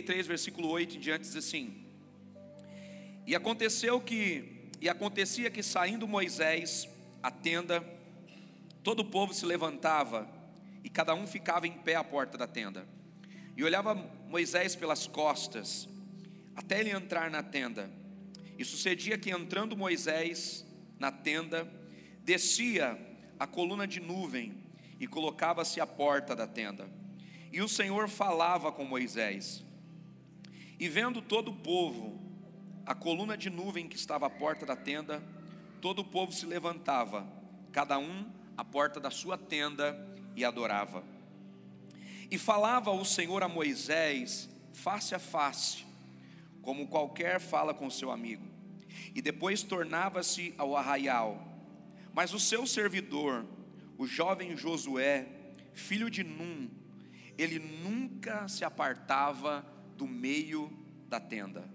Êxodo 33, versículo 8 em diante diz assim: E aconteceu que, e acontecia que saindo Moisés a tenda, todo o povo se levantava e cada um ficava em pé à porta da tenda. E olhava Moisés pelas costas, até ele entrar na tenda. E sucedia que entrando Moisés na tenda, descia a coluna de nuvem e colocava-se à porta da tenda. E o Senhor falava com Moisés. E vendo todo o povo, a coluna de nuvem que estava à porta da tenda, todo o povo se levantava, cada um à porta da sua tenda, e adorava. E falava o Senhor a Moisés face a face, como qualquer fala com seu amigo. E depois tornava-se ao arraial. Mas o seu servidor, o jovem Josué, filho de Num, ele nunca se apartava do meio da tenda.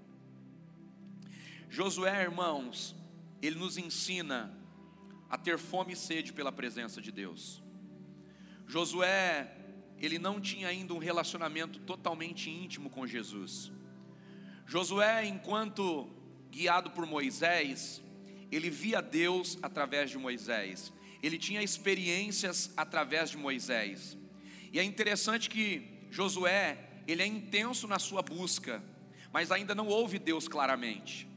Josué, irmãos, ele nos ensina a ter fome e sede pela presença de Deus. Josué, ele não tinha ainda um relacionamento totalmente íntimo com Jesus. Josué, enquanto guiado por Moisés, ele via Deus através de Moisés. Ele tinha experiências através de Moisés. E é interessante que Josué, ele é intenso na sua busca, mas ainda não ouve Deus claramente.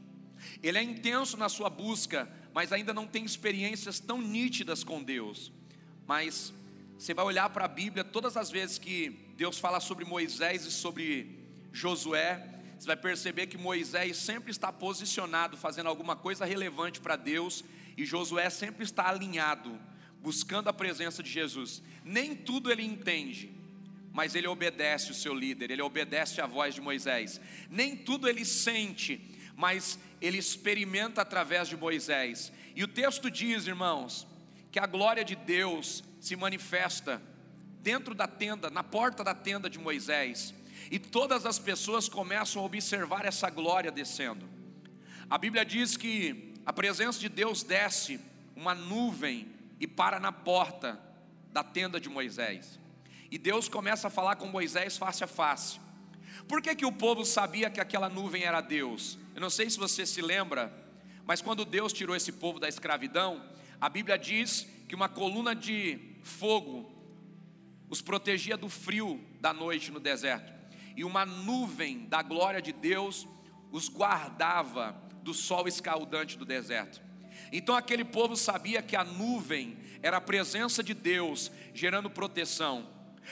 Ele é intenso na sua busca, mas ainda não tem experiências tão nítidas com Deus. Mas você vai olhar para a Bíblia, todas as vezes que Deus fala sobre Moisés e sobre Josué, você vai perceber que Moisés sempre está posicionado, fazendo alguma coisa relevante para Deus, e Josué sempre está alinhado, buscando a presença de Jesus. Nem tudo ele entende, mas ele obedece o seu líder, ele obedece a voz de Moisés. Nem tudo ele sente, mas ele experimenta através de Moisés. E o texto diz, irmãos, que a glória de Deus se manifesta dentro da tenda, na porta da tenda de Moisés, e todas as pessoas começam a observar essa glória descendo. A Bíblia diz que a presença de Deus desce uma nuvem e para na porta da tenda de Moisés. E Deus começa a falar com Moisés face a face. Por que, que o povo sabia que aquela nuvem era Deus? Eu não sei se você se lembra, mas quando Deus tirou esse povo da escravidão, a Bíblia diz que uma coluna de fogo os protegia do frio da noite no deserto, e uma nuvem da glória de Deus os guardava do sol escaldante do deserto. Então aquele povo sabia que a nuvem era a presença de Deus gerando proteção.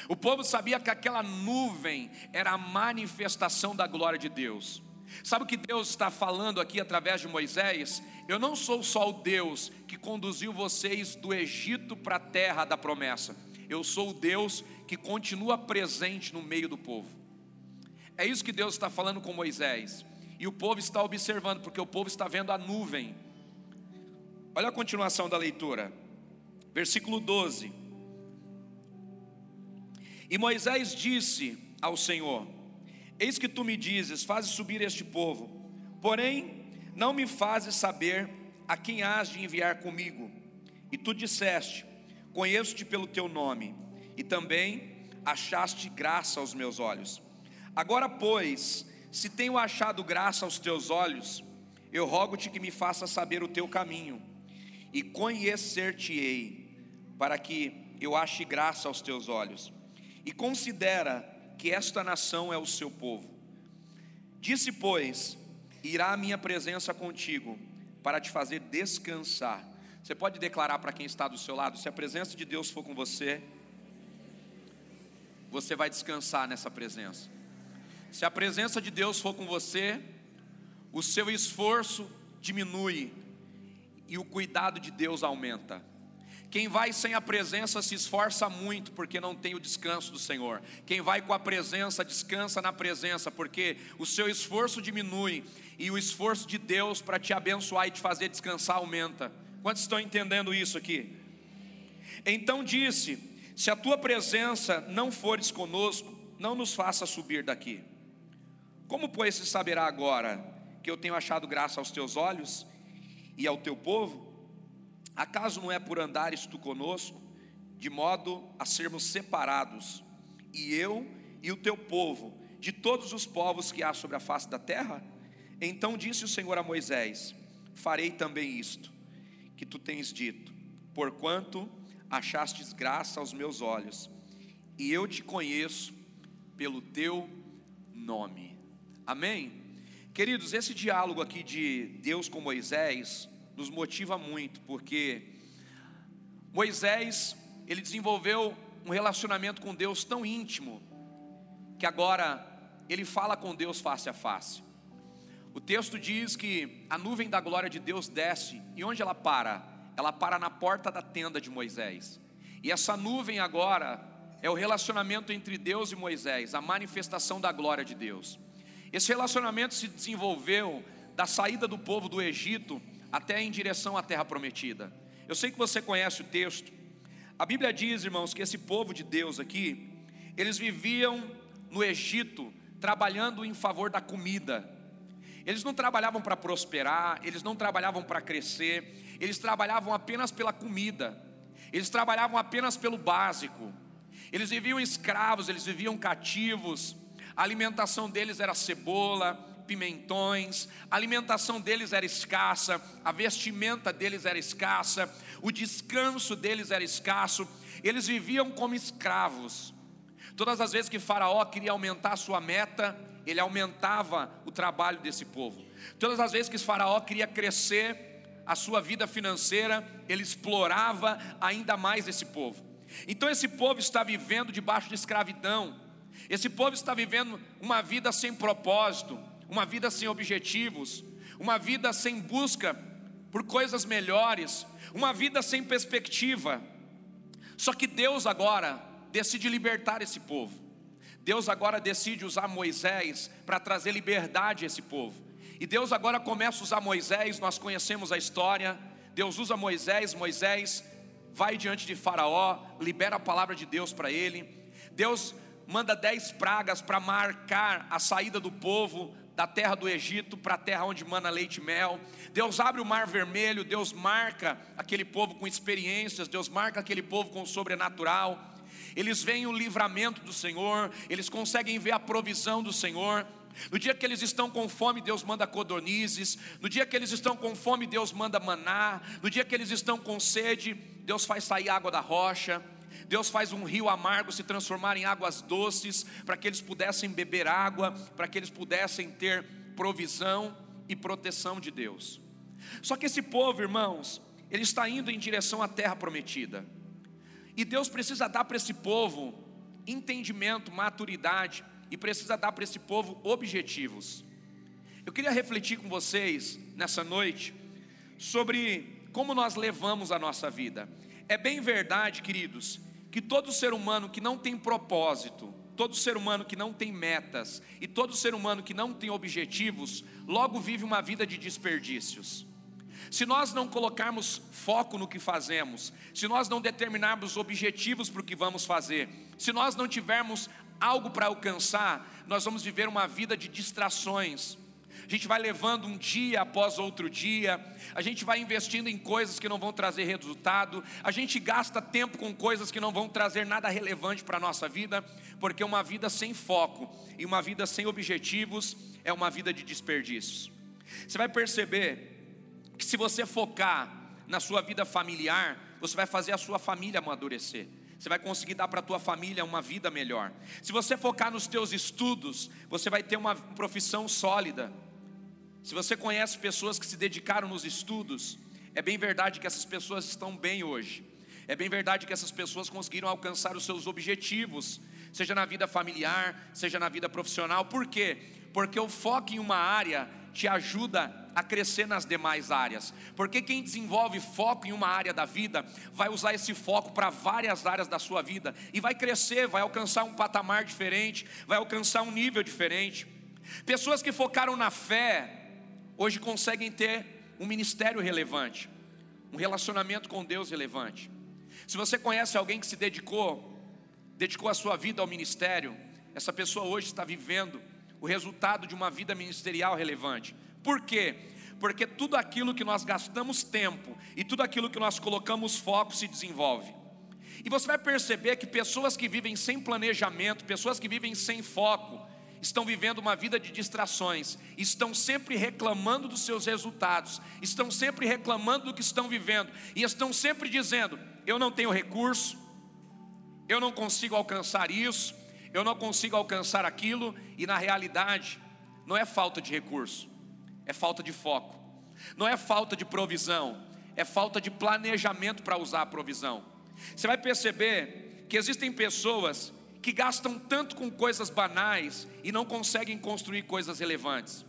O povo sabia que aquela nuvem era a manifestação da glória de Deus. Sabe o que Deus está falando aqui através de Moisés? Eu não sou só o Deus que conduziu vocês do Egito para a terra da promessa. Eu sou o Deus que continua presente no meio do povo. É isso que Deus está falando com Moisés. E o povo está observando, porque o povo está vendo a nuvem. Olha a continuação da leitura. Versículo 12. E Moisés disse ao Senhor: Eis que tu me dizes: Fazes subir este povo, porém não me fazes saber a quem has de enviar comigo. E tu disseste: Conheço-te pelo teu nome, e também achaste graça aos meus olhos. Agora, pois, se tenho achado graça aos teus olhos, eu rogo-te que me faça saber o teu caminho, e conhecer-te-ei, para que eu ache graça aos teus olhos. E considera que esta nação é o seu povo. Disse, pois, irá a minha presença contigo, para te fazer descansar. Você pode declarar para quem está do seu lado: se a presença de Deus for com você, você vai descansar nessa presença. Se a presença de Deus for com você, o seu esforço diminui e o cuidado de Deus aumenta. Quem vai sem a presença se esforça muito porque não tem o descanso do Senhor. Quem vai com a presença descansa na presença porque o seu esforço diminui e o esforço de Deus para te abençoar e te fazer descansar aumenta. Quantos estão entendendo isso aqui? Então disse: Se a tua presença não fores conosco, não nos faça subir daqui. Como, pois, se saberá agora que eu tenho achado graça aos teus olhos e ao teu povo? Acaso não é por andares tu conosco, de modo a sermos separados, e eu e o teu povo, de todos os povos que há sobre a face da terra? Então disse o Senhor a Moisés: Farei também isto que tu tens dito, porquanto achastes graça aos meus olhos, e eu te conheço pelo teu nome. Amém? Queridos, esse diálogo aqui de Deus com Moisés nos motiva muito, porque Moisés, ele desenvolveu um relacionamento com Deus tão íntimo, que agora ele fala com Deus face a face. O texto diz que a nuvem da glória de Deus desce, e onde ela para? Ela para na porta da tenda de Moisés. E essa nuvem agora é o relacionamento entre Deus e Moisés, a manifestação da glória de Deus. Esse relacionamento se desenvolveu da saída do povo do Egito até em direção à terra prometida. Eu sei que você conhece o texto. A Bíblia diz, irmãos, que esse povo de Deus aqui, eles viviam no Egito trabalhando em favor da comida. Eles não trabalhavam para prosperar, eles não trabalhavam para crescer, eles trabalhavam apenas pela comida. Eles trabalhavam apenas pelo básico. Eles viviam escravos, eles viviam cativos. A alimentação deles era cebola, pimentões, a alimentação deles era escassa, a vestimenta deles era escassa, o descanso deles era escasso. Eles viviam como escravos. Todas as vezes que Faraó queria aumentar a sua meta, ele aumentava o trabalho desse povo. Todas as vezes que Faraó queria crescer a sua vida financeira, ele explorava ainda mais esse povo. Então esse povo está vivendo debaixo de escravidão. Esse povo está vivendo uma vida sem propósito, uma vida sem objetivos, uma vida sem busca por coisas melhores, uma vida sem perspectiva. Só que Deus agora decide libertar esse povo. Deus agora decide usar Moisés para trazer liberdade a esse povo. E Deus agora começa a usar Moisés, nós conhecemos a história. Deus usa Moisés, Moisés vai diante de Faraó, libera a palavra de Deus para ele. Deus manda dez pragas para marcar a saída do povo da terra do Egito para a terra onde mana leite e mel. Deus abre o mar vermelho, Deus marca aquele povo com experiências, Deus marca aquele povo com o sobrenatural. Eles veem o livramento do Senhor, eles conseguem ver a provisão do Senhor. No dia que eles estão com fome, Deus manda codornizes. No dia que eles estão com fome, Deus manda maná. No dia que eles estão com sede, Deus faz sair água da rocha. Deus faz um rio amargo se transformar em águas doces, para que eles pudessem beber água, para que eles pudessem ter provisão e proteção de Deus. Só que esse povo, irmãos, ele está indo em direção à terra prometida. E Deus precisa dar para esse povo entendimento, maturidade, e precisa dar para esse povo objetivos. Eu queria refletir com vocês nessa noite sobre como nós levamos a nossa vida. É bem verdade, queridos, que todo ser humano que não tem propósito, todo ser humano que não tem metas e todo ser humano que não tem objetivos, logo vive uma vida de desperdícios. Se nós não colocarmos foco no que fazemos, se nós não determinarmos objetivos para o que vamos fazer, se nós não tivermos algo para alcançar, nós vamos viver uma vida de distrações, a gente vai levando um dia após outro dia, a gente vai investindo em coisas que não vão trazer resultado, a gente gasta tempo com coisas que não vão trazer nada relevante para a nossa vida, porque uma vida sem foco e uma vida sem objetivos é uma vida de desperdícios. Você vai perceber que se você focar na sua vida familiar, você vai fazer a sua família amadurecer. Você vai conseguir dar para a tua família uma vida melhor. Se você focar nos teus estudos, você vai ter uma profissão sólida. Se você conhece pessoas que se dedicaram nos estudos, é bem verdade que essas pessoas estão bem hoje. É bem verdade que essas pessoas conseguiram alcançar os seus objetivos, seja na vida familiar, seja na vida profissional. Por quê? Porque o foco em uma área te ajuda a crescer nas demais áreas. Porque quem desenvolve foco em uma área da vida, vai usar esse foco para várias áreas da sua vida e vai crescer, vai alcançar um patamar diferente, vai alcançar um nível diferente. Pessoas que focaram na fé, hoje conseguem ter um ministério relevante, um relacionamento com Deus relevante. Se você conhece alguém que se dedicou, dedicou a sua vida ao ministério, essa pessoa hoje está vivendo o resultado de uma vida ministerial relevante. Por quê? Porque tudo aquilo que nós gastamos tempo e tudo aquilo que nós colocamos foco se desenvolve. E você vai perceber que pessoas que vivem sem planejamento, pessoas que vivem sem foco, estão vivendo uma vida de distrações, estão sempre reclamando dos seus resultados, estão sempre reclamando do que estão vivendo e estão sempre dizendo: eu não tenho recurso, eu não consigo alcançar isso, eu não consigo alcançar aquilo, e na realidade, não é falta de recurso, é falta de foco, não é falta de provisão, é falta de planejamento para usar a provisão. Você vai perceber que existem pessoas que gastam tanto com coisas banais e não conseguem construir coisas relevantes.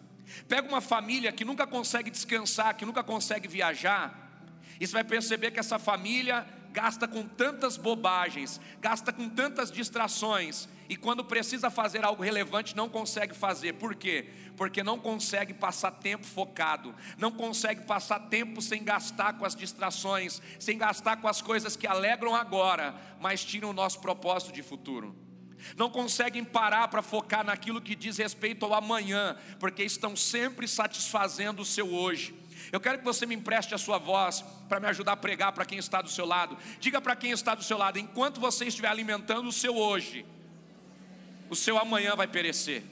Pega uma família que nunca consegue descansar, que nunca consegue viajar, e você vai perceber que essa família gasta com tantas bobagens, gasta com tantas distrações, e quando precisa fazer algo relevante, não consegue fazer. Por quê? Porque não consegue passar tempo focado, não consegue passar tempo sem gastar com as distrações, sem gastar com as coisas que alegram agora, mas tiram o nosso propósito de futuro. Não conseguem parar para focar naquilo que diz respeito ao amanhã, porque estão sempre satisfazendo o seu hoje. Eu quero que você me empreste a sua voz para me ajudar a pregar para quem está do seu lado. Diga para quem está do seu lado: enquanto você estiver alimentando o seu hoje, o seu amanhã vai perecer.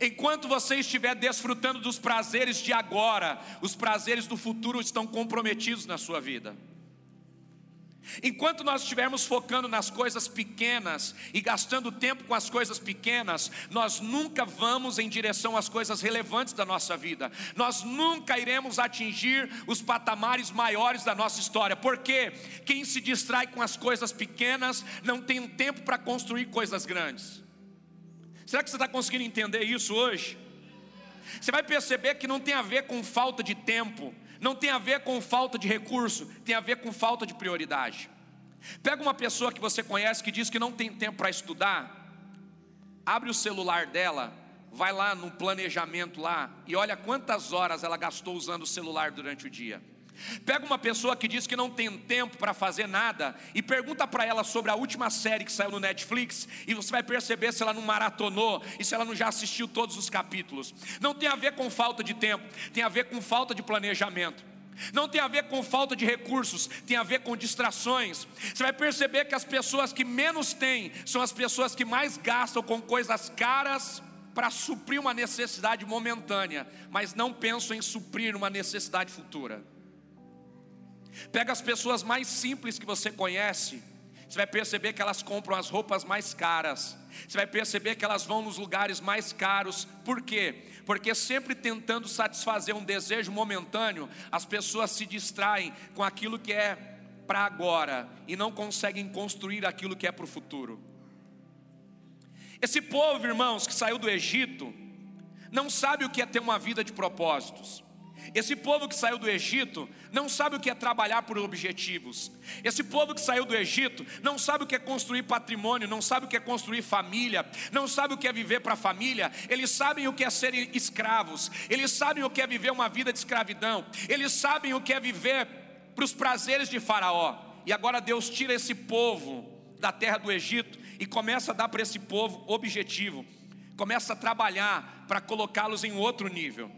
Enquanto você estiver desfrutando dos prazeres de agora, os prazeres do futuro estão comprometidos na sua vida. Enquanto nós estivermos focando nas coisas pequenas e gastando tempo com as coisas pequenas, nós nunca vamos em direção às coisas relevantes da nossa vida. Nós nunca iremos atingir os patamares maiores da nossa história. Porque quem se distrai com as coisas pequenas não tem tempo para construir coisas grandes. Será que você está conseguindo entender isso hoje? Você vai perceber que não tem a ver com falta de tempo, não tem a ver com falta de recurso, tem a ver com falta de prioridade. Pega uma pessoa que você conhece que diz que não tem tempo para estudar, abre o celular dela, vai lá no planejamento lá e olha quantas horas ela gastou usando o celular durante o dia. Pega uma pessoa que diz que não tem tempo para fazer nada e pergunta para ela sobre a última série que saiu no Netflix e você vai perceber se ela não maratonou e se ela não já assistiu todos os capítulos. Não tem a ver com falta de tempo, tem a ver com falta de planejamento. Não tem a ver com falta de recursos, tem a ver com distrações. Você vai perceber que as pessoas que menos têm são as pessoas que mais gastam com coisas caras para suprir uma necessidade momentânea, mas não pensam em suprir uma necessidade futura. Pega as pessoas mais simples que você conhece, você vai perceber que elas compram as roupas mais caras, você vai perceber que elas vão nos lugares mais caros, por quê? Porque sempre tentando satisfazer um desejo momentâneo, as pessoas se distraem com aquilo que é para agora e não conseguem construir aquilo que é para o futuro. Esse povo, irmãos, que saiu do Egito, não sabe o que é ter uma vida de propósitos. Esse povo que saiu do Egito não sabe o que é trabalhar por objetivos. Esse povo que saiu do Egito não sabe o que é construir patrimônio, não sabe o que é construir família, não sabe o que é viver para a família. Eles sabem o que é serem escravos, eles sabem o que é viver uma vida de escravidão, eles sabem o que é viver para os prazeres de Faraó. E agora Deus tira esse povo da terra do Egito e começa a dar para esse povo objetivo, começa a trabalhar para colocá-los em outro nível.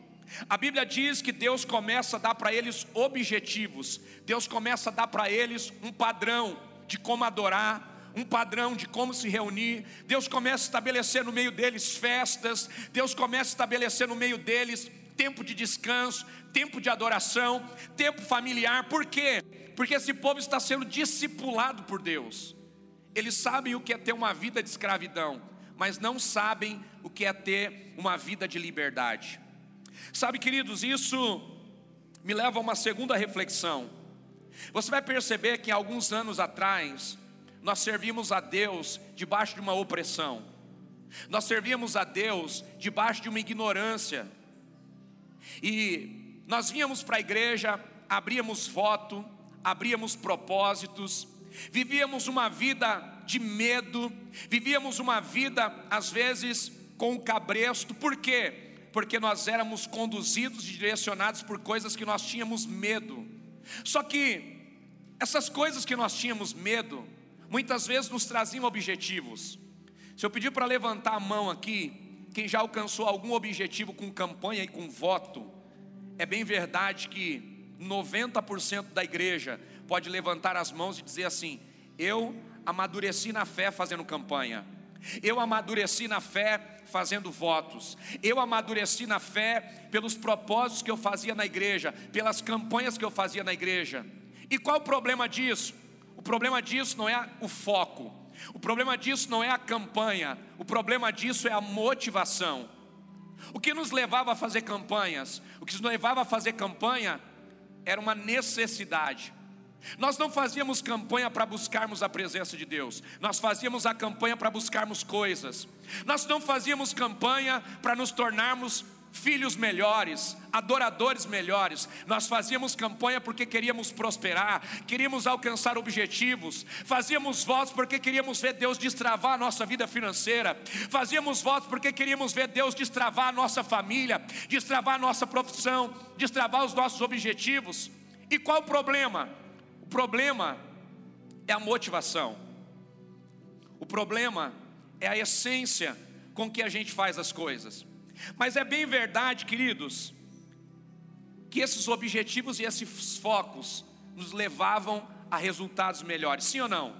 A Bíblia diz que Deus começa a dar para eles objetivos, Deus começa a dar para eles um padrão de como adorar, um padrão de como se reunir. Deus começa a estabelecer no meio deles festas, Deus começa a estabelecer no meio deles tempo de descanso, tempo de adoração, tempo familiar. Por quê? Porque esse povo está sendo discipulado por Deus. Eles sabem o que é ter uma vida de escravidão, mas não sabem o que é ter uma vida de liberdade. Sabe, queridos, isso me leva a uma segunda reflexão. Você vai perceber que alguns anos atrás, nós servimos a Deus debaixo de uma opressão, nós servíamos a Deus debaixo de uma ignorância, e nós vínhamos para a igreja, abríamos voto, abríamos propósitos, vivíamos uma vida de medo, vivíamos uma vida, às vezes, com o cabresto, por quê? Porque nós éramos conduzidos e direcionados por coisas que nós tínhamos medo. Só que essas coisas que nós tínhamos medo, muitas vezes nos traziam objetivos. Se eu pedir para levantar a mão aqui, quem já alcançou algum objetivo com campanha e com voto, é bem verdade que 90% da igreja pode levantar as mãos e dizer assim: Eu amadureci na fé fazendo campanha. Eu amadureci na fé fazendo votos. Eu amadureci na fé pelos propósitos que eu fazia na igreja, pelas campanhas que eu fazia na igreja. E qual o problema disso? O problema disso não é o foco. O problema disso não é a campanha. O problema disso é a motivação. O que nos levava a fazer campanhas? O que nos levava a fazer campanha era uma necessidade. Nós não fazíamos campanha para buscarmos a presença de Deus, nós fazíamos a campanha para buscarmos coisas, nós não fazíamos campanha para nos tornarmos filhos melhores, adoradores melhores. Nós fazíamos campanha porque queríamos prosperar, queríamos alcançar objetivos, fazíamos votos porque queríamos ver Deus destravar a nossa vida financeira, fazíamos votos porque queríamos ver Deus destravar a nossa família, destravar a nossa profissão, destravar os nossos objetivos. E qual o problema? O problema é a motivação. O problema é a essência com que a gente faz as coisas. Mas é bem verdade, queridos, que esses objetivos e esses focos nos levavam a resultados melhores, sim ou não?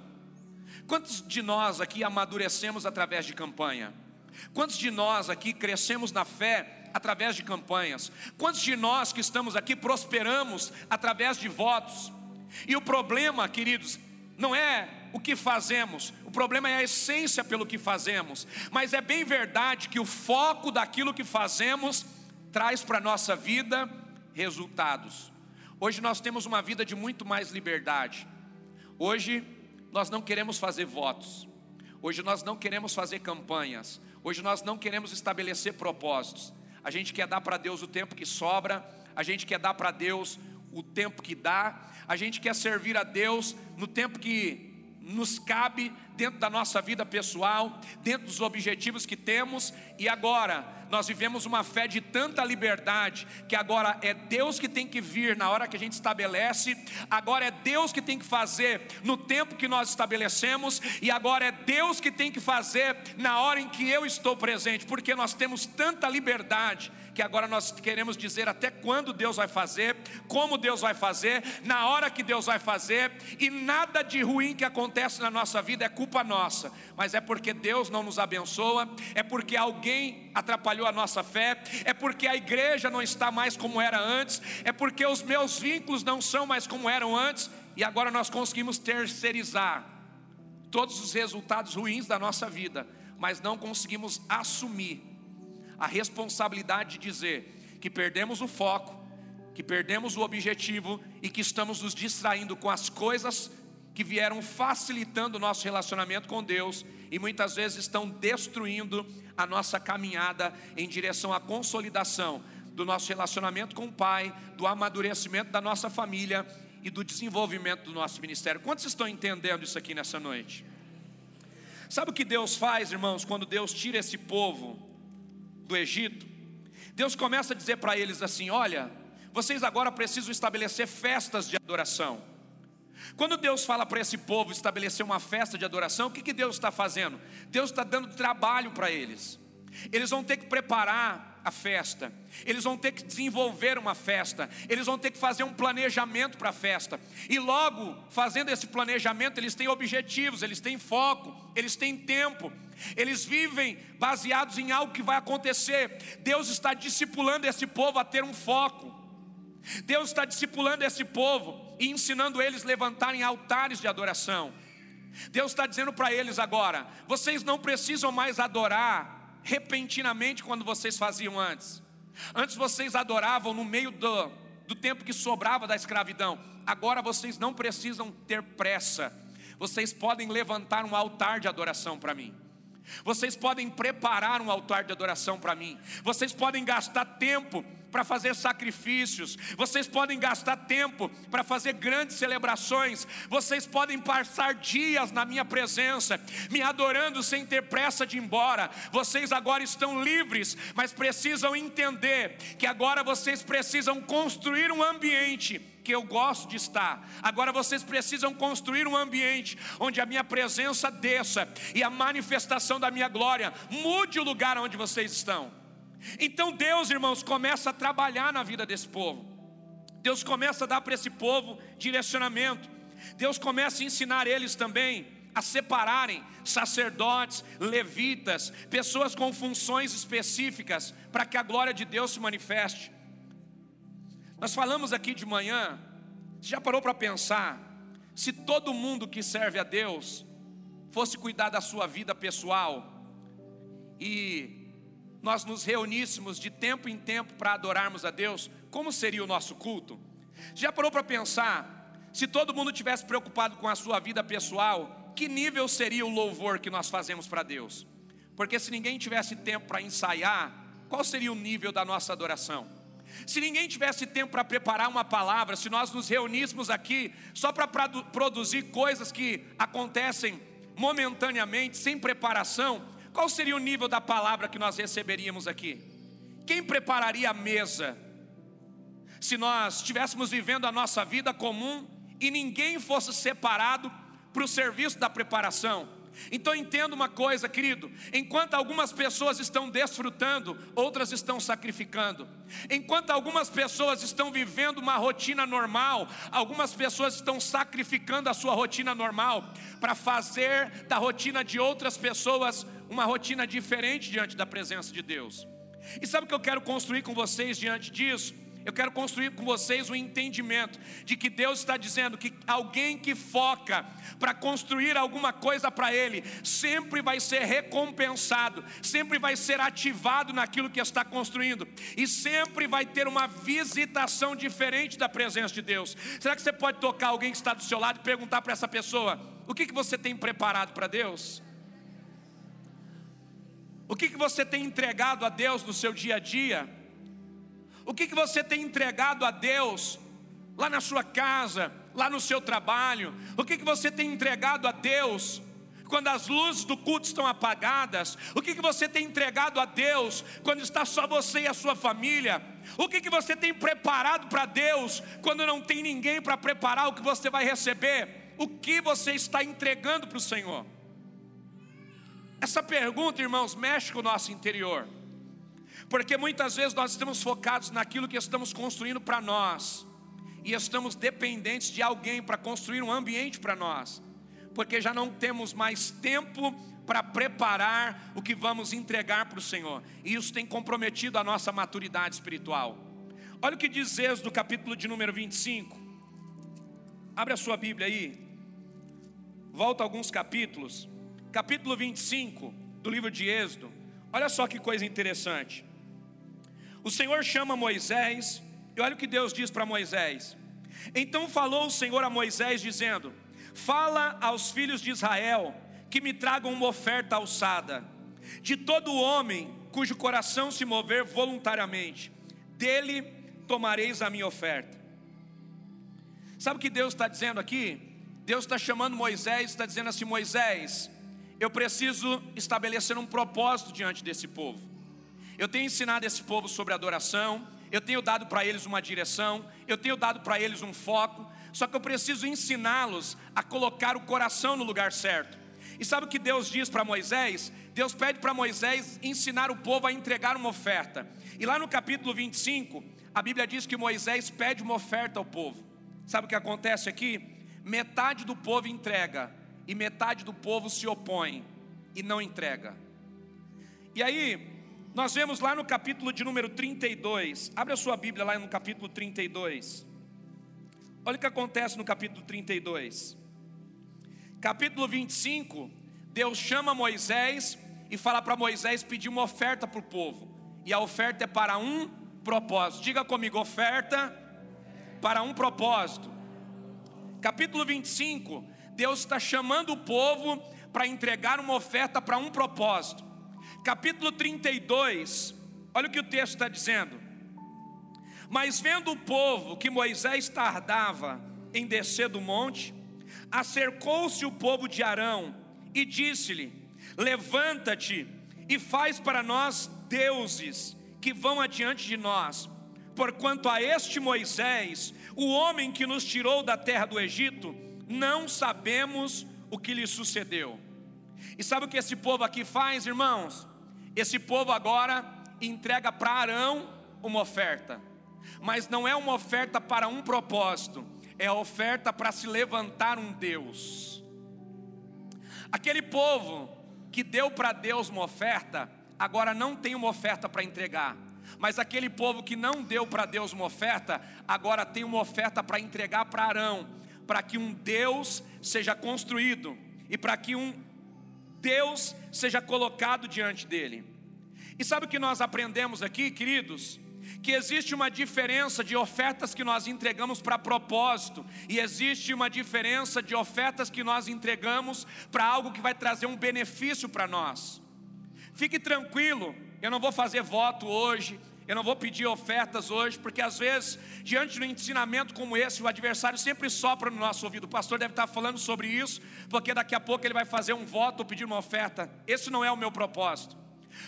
Quantos de nós aqui amadurecemos através de campanha? Quantos de nós aqui crescemos na fé através de campanhas? Quantos de nós que estamos aqui prosperamos através de votos? E o problema, queridos, não é o que fazemos, o problema é a essência pelo que fazemos. Mas é bem verdade que o foco daquilo que fazemos traz para a nossa vida resultados. Hoje nós temos uma vida de muito mais liberdade. Hoje nós não queremos fazer votos. Hoje nós não queremos fazer campanhas. Hoje nós não queremos estabelecer propósitos. A gente quer dar para Deus o tempo que sobra, a gente quer dar para Deus o tempo que dá, a gente quer servir a Deus no tempo que nos cabe dentro da nossa vida pessoal, dentro dos objetivos que temos, e agora nós vivemos uma fé de tanta liberdade, que agora é Deus que tem que vir na hora que a gente estabelece, agora é Deus que tem que fazer no tempo que nós estabelecemos, e agora é Deus que tem que fazer na hora em que eu estou presente, porque nós temos tanta liberdade que agora nós queremos dizer até quando Deus vai fazer, como Deus vai fazer, na hora que Deus vai fazer, e nada de ruim que acontece na nossa vida é culpa nossa, mas é porque Deus não nos abençoa, é porque alguém atrapalhou a nossa fé, é porque a igreja não está mais como era antes, é porque os meus vínculos não são mais como eram antes, e agora nós conseguimos terceirizar todos os resultados ruins da nossa vida, mas não conseguimos assumir a responsabilidade de dizer que perdemos o foco, que perdemos o objetivo e que estamos nos distraindo com as coisas que vieram facilitando o nosso relacionamento com Deus e muitas vezes estão destruindo a nossa caminhada em direção à consolidação do nosso relacionamento com o Pai, do amadurecimento da nossa família e do desenvolvimento do nosso ministério. Quantos estão entendendo isso aqui nessa noite? Sabe o que Deus faz, irmãos, quando Deus tira esse povo do Egito, Deus começa a dizer para eles assim: olha, vocês agora precisam estabelecer festas de adoração. Quando Deus fala para esse povo estabelecer uma festa de adoração, o que, que Deus está fazendo? Deus está dando trabalho para eles. Eles vão ter que preparar a festa, eles vão ter que desenvolver uma festa, eles vão ter que fazer um planejamento para a festa, e logo, fazendo esse planejamento, eles têm objetivos, eles têm foco, eles têm tempo, eles vivem baseados em algo que vai acontecer. Deus está discipulando esse povo a ter um foco. Deus está discipulando esse povo e ensinando eles a levantarem altares de adoração. Deus está dizendo para eles agora: vocês não precisam mais adorar repentinamente quando vocês faziam antes. Antes vocês adoravam no meio do, do tempo que sobrava da escravidão. Agora vocês não precisam ter pressa. Vocês podem levantar um altar de adoração para mim. Vocês podem preparar um altar de adoração para mim. Vocês podem gastar tempo para fazer sacrifícios, vocês podem gastar tempo para fazer grandes celebrações, vocês podem passar dias na minha presença, me adorando sem ter pressa de ir embora. Vocês agora estão livres, mas precisam entender que agora vocês precisam construir um ambiente que eu gosto de estar. Agora vocês precisam construir um ambiente onde a minha presença desça e a manifestação da minha glória mude o lugar onde vocês estão. Então Deus, irmãos, começa a trabalhar na vida desse povo. Deus começa a dar para esse povo direcionamento. Deus começa a ensinar eles também a separarem sacerdotes, levitas, pessoas com funções específicas para que a glória de Deus se manifeste. Nós falamos aqui de manhã, você já parou para pensar, se todo mundo que serve a Deus fosse cuidar da sua vida pessoal e nós nos reuníssemos de tempo em tempo para adorarmos a Deus, como seria o nosso culto? Já parou para pensar, se todo mundo tivesse preocupado com a sua vida pessoal, que nível seria o louvor que nós fazemos para Deus? Porque se ninguém tivesse tempo para ensaiar, qual seria o nível da nossa adoração? Se ninguém tivesse tempo para preparar uma palavra, se nós nos reuníssemos aqui só para produzir coisas que acontecem momentaneamente, sem preparação, qual seria o nível da palavra que nós receberíamos aqui? Quem prepararia a mesa? Se nós estivéssemos vivendo a nossa vida comum e ninguém fosse separado para o serviço da preparação. Então entenda uma coisa, querido: enquanto algumas pessoas estão desfrutando, outras estão sacrificando. Enquanto algumas pessoas estão vivendo uma rotina normal, algumas pessoas estão sacrificando a sua rotina normal para fazer da rotina de outras pessoas uma rotina diferente diante da presença de Deus. E sabe o que eu quero construir com vocês diante disso? Eu quero construir com vocês o um entendimento de que Deus está dizendo que alguém que foca para construir alguma coisa para Ele, sempre vai ser recompensado, sempre vai ser ativado naquilo que está construindo, e sempre vai ter uma visitação diferente da presença de Deus. Será que você pode tocar alguém que está do seu lado e perguntar para essa pessoa: o que, que você tem preparado para Deus? O que, que você tem entregado a Deus no seu dia a dia? O que, que você tem entregado a Deus lá na sua casa, lá no seu trabalho? O que, que você tem entregado a Deus quando as luzes do culto estão apagadas? O que, que você tem entregado a Deus quando está só você e a sua família? O que, que você tem preparado para Deus quando não tem ninguém para preparar o que você vai receber? O que você está entregando para o Senhor? Essa pergunta, irmãos, mexe com o nosso interior. Porque muitas vezes nós estamos focados naquilo que estamos construindo para nós, e estamos dependentes de alguém para construir um ambiente para nós, porque já não temos mais tempo para preparar o que vamos entregar para o Senhor, e isso tem comprometido a nossa maturidade espiritual. Olha o que diz Êxodo, capítulo de número 25. Abre a sua Bíblia aí. Volta alguns capítulos. Capítulo 25 do livro de Êxodo. Olha só que coisa interessante. O Senhor chama Moisés, e olha o que Deus diz para Moisés. Então falou o Senhor a Moisés, dizendo: Fala aos filhos de Israel que me tragam uma oferta alçada, de todo homem cujo coração se mover voluntariamente, dele tomareis a minha oferta. Sabe o que Deus está dizendo aqui? Deus está chamando Moisés, está dizendo assim: Moisés, eu preciso estabelecer um propósito diante desse povo. Eu tenho ensinado esse povo sobre adoração, eu tenho dado para eles uma direção, eu tenho dado para eles um foco, só que eu preciso ensiná-los a colocar o coração no lugar certo. E sabe o que Deus diz para Moisés? Deus pede para Moisés ensinar o povo a entregar uma oferta. E lá no capítulo 25, a Bíblia diz que Moisés pede uma oferta ao povo. Sabe o que acontece aqui? Metade do povo entrega e metade do povo se opõe e não entrega. E aí, nós vemos lá no capítulo de número 32, abre a sua Bíblia lá no capítulo 32. Olha o que acontece no capítulo 32. Capítulo 25, Deus chama Moisés e fala para Moisés pedir uma oferta para o povo. E a oferta é para um propósito. Diga comigo, oferta para um propósito. Capítulo 25, Deus está chamando o povo para entregar uma oferta para um propósito capítulo 32, olha o que o texto está dizendo. Mas vendo o povo que Moisés tardava em descer do monte, acercou-se o povo de Arão e disse-lhe: Levanta-te e faz para nós deuses que vão adiante de nós, porquanto a este Moisés, o homem que nos tirou da terra do Egito, não sabemos o que lhe sucedeu. E sabe o que esse povo aqui faz, irmãos? Esse povo agora entrega para Arão uma oferta, mas não é uma oferta para um propósito, é a oferta para se levantar um Deus. Aquele povo que deu para Deus uma oferta, agora não tem uma oferta para entregar. Mas aquele povo que não deu para Deus uma oferta, agora tem uma oferta para entregar para Arão, para que um Deus seja construído e para que um Deus seja colocado diante dele. E sabe o que nós aprendemos aqui, queridos? Que existe uma diferença de ofertas que nós entregamos para propósito, e existe uma diferença de ofertas que nós entregamos para algo que vai trazer um benefício para nós. Fique tranquilo, eu não vou fazer voto hoje, eu não vou pedir ofertas hoje, porque às vezes, diante de um ensinamento como esse, o adversário sempre sopra no nosso ouvido. O pastor deve estar falando sobre isso, porque daqui a pouco ele vai fazer um voto ou pedir uma oferta. Esse não é o meu propósito.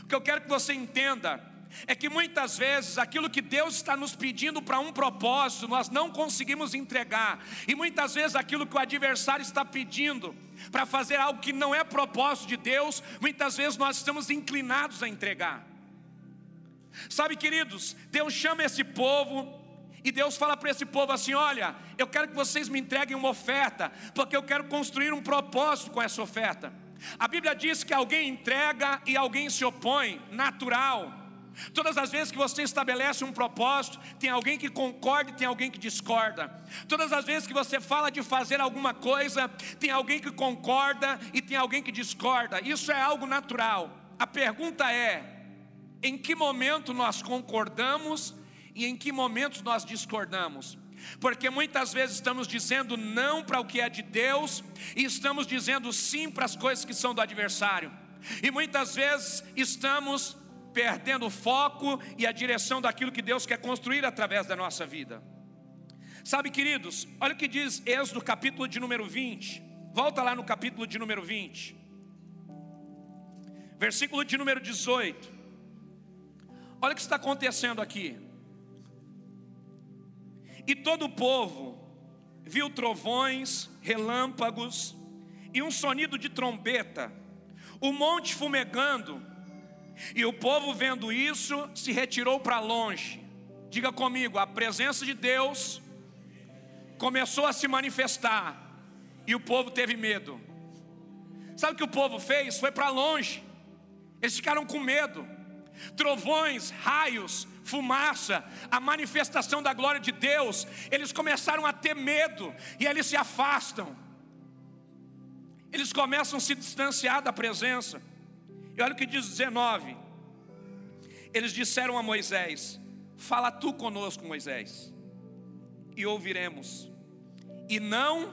O que eu quero que você entenda é que muitas vezes aquilo que Deus está nos pedindo para um propósito, nós não conseguimos entregar, e muitas vezes aquilo que o adversário está pedindo para fazer algo que não é propósito de Deus, muitas vezes nós estamos inclinados a entregar. Sabe, queridos, Deus chama esse povo e Deus fala para esse povo assim: Olha, eu quero que vocês me entreguem uma oferta, porque eu quero construir um propósito com essa oferta. A Bíblia diz que alguém entrega e alguém se opõe, natural. Todas as vezes que você estabelece um propósito, tem alguém que concorda e tem alguém que discorda. Todas as vezes que você fala de fazer alguma coisa, tem alguém que concorda e tem alguém que discorda. Isso é algo natural. A pergunta é: em que momento nós concordamos e em que momentos nós discordamos. Porque muitas vezes estamos dizendo não para o que é de Deus e estamos dizendo sim para as coisas que são do adversário. E muitas vezes estamos perdendo o foco e a direção daquilo que Deus quer construir através da nossa vida. Sabe, queridos, olha o que diz Êxodo capítulo de número 20. Volta lá no capítulo de número 20. Versículo de número 18. Olha o que está acontecendo aqui. E todo o povo viu trovões, relâmpagos e um sonido de trombeta, o monte fumegando, e o povo vendo isso se retirou para longe. Diga comigo, a presença de Deus começou a se manifestar e o povo teve medo. Sabe o que o povo fez? Foi para longe. Eles ficaram com medo trovões, raios, fumaça, a manifestação da glória de Deus, eles começaram a ter medo e eles se afastam. Eles começam a se distanciar da presença. E olha o que diz 19. Eles disseram a Moisés: Fala tu conosco, Moisés, e ouviremos. E não,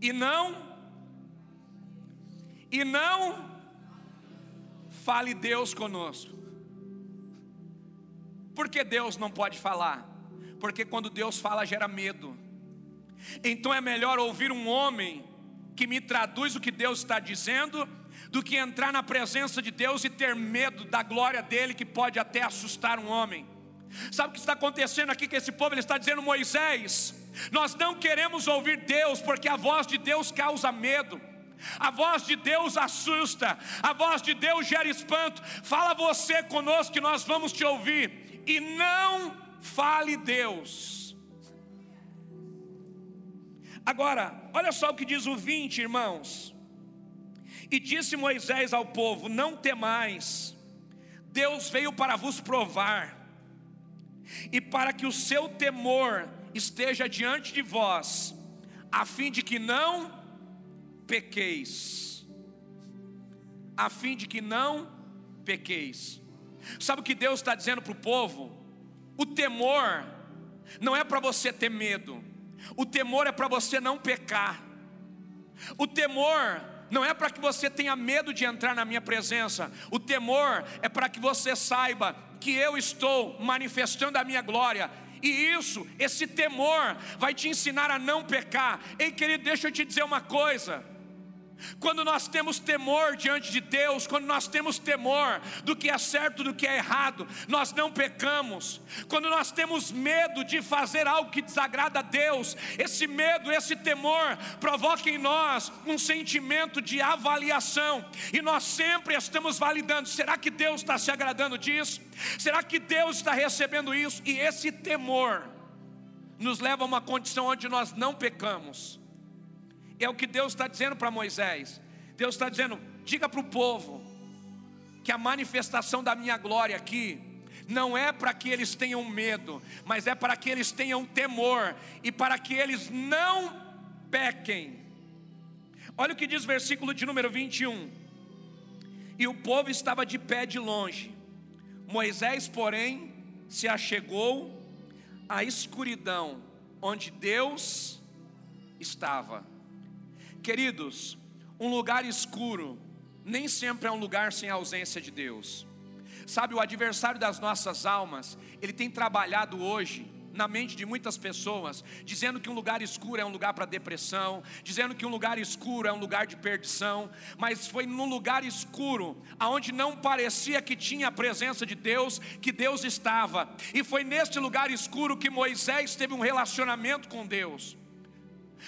e não, e não Fale Deus conosco. Por que Deus não pode falar? Porque quando Deus fala gera medo. Então é melhor ouvir um homem que me traduz o que Deus está dizendo, do que entrar na presença de Deus e ter medo da glória dele, que pode até assustar um homem. Sabe o que está acontecendo aqui? Que esse povo ele está dizendo, Moisés, nós não queremos ouvir Deus, porque a voz de Deus causa medo. A voz de Deus assusta, a voz de Deus gera espanto. Fala você conosco que nós vamos te ouvir. E não fale Deus. Agora, olha só o que diz o 20, irmãos. E disse Moisés ao povo: Não temais, Deus veio para vos provar, e para que o seu temor esteja diante de vós, a fim de que não pequeis, a fim de que não pequeis. Sabe o que Deus está dizendo para o povo? O temor não é para você ter medo, o temor é para você não pecar, o temor não é para que você tenha medo de entrar na minha presença, o temor é para que você saiba que eu estou manifestando a minha glória e isso, esse temor, vai te ensinar a não pecar. Ei, querido, deixa eu te dizer uma coisa. Quando nós temos temor diante de Deus, quando nós temos temor do que é certo, do que é errado, nós não pecamos. Quando nós temos medo de fazer algo que desagrada a Deus, esse medo, esse temor provoca em nós um sentimento de avaliação, e nós sempre estamos validando: será que Deus está se agradando disso? Será que Deus está recebendo isso? E esse temor nos leva a uma condição onde nós não pecamos É o que Deus está dizendo para Moisés. Deus está dizendo: diga para o povo que a manifestação da minha glória aqui não é para que eles tenham medo, mas é para que eles tenham temor e para que eles não pequem. Olha o que diz o versículo de número 21. E o povo estava de pé de longe. Moisés, porém, se achegou à escuridão onde Deus estava. Queridos, um lugar escuro nem sempre é um lugar sem a ausência de Deus. Sabe, o adversário das nossas almas, ele tem trabalhado hoje na mente de muitas pessoas, dizendo que um lugar escuro é um lugar para depressão, dizendo que um lugar escuro é um lugar de perdição, mas foi num lugar escuro, aonde não parecia que tinha a presença de Deus, que Deus estava, e foi neste lugar escuro que Moisés teve um relacionamento com Deus.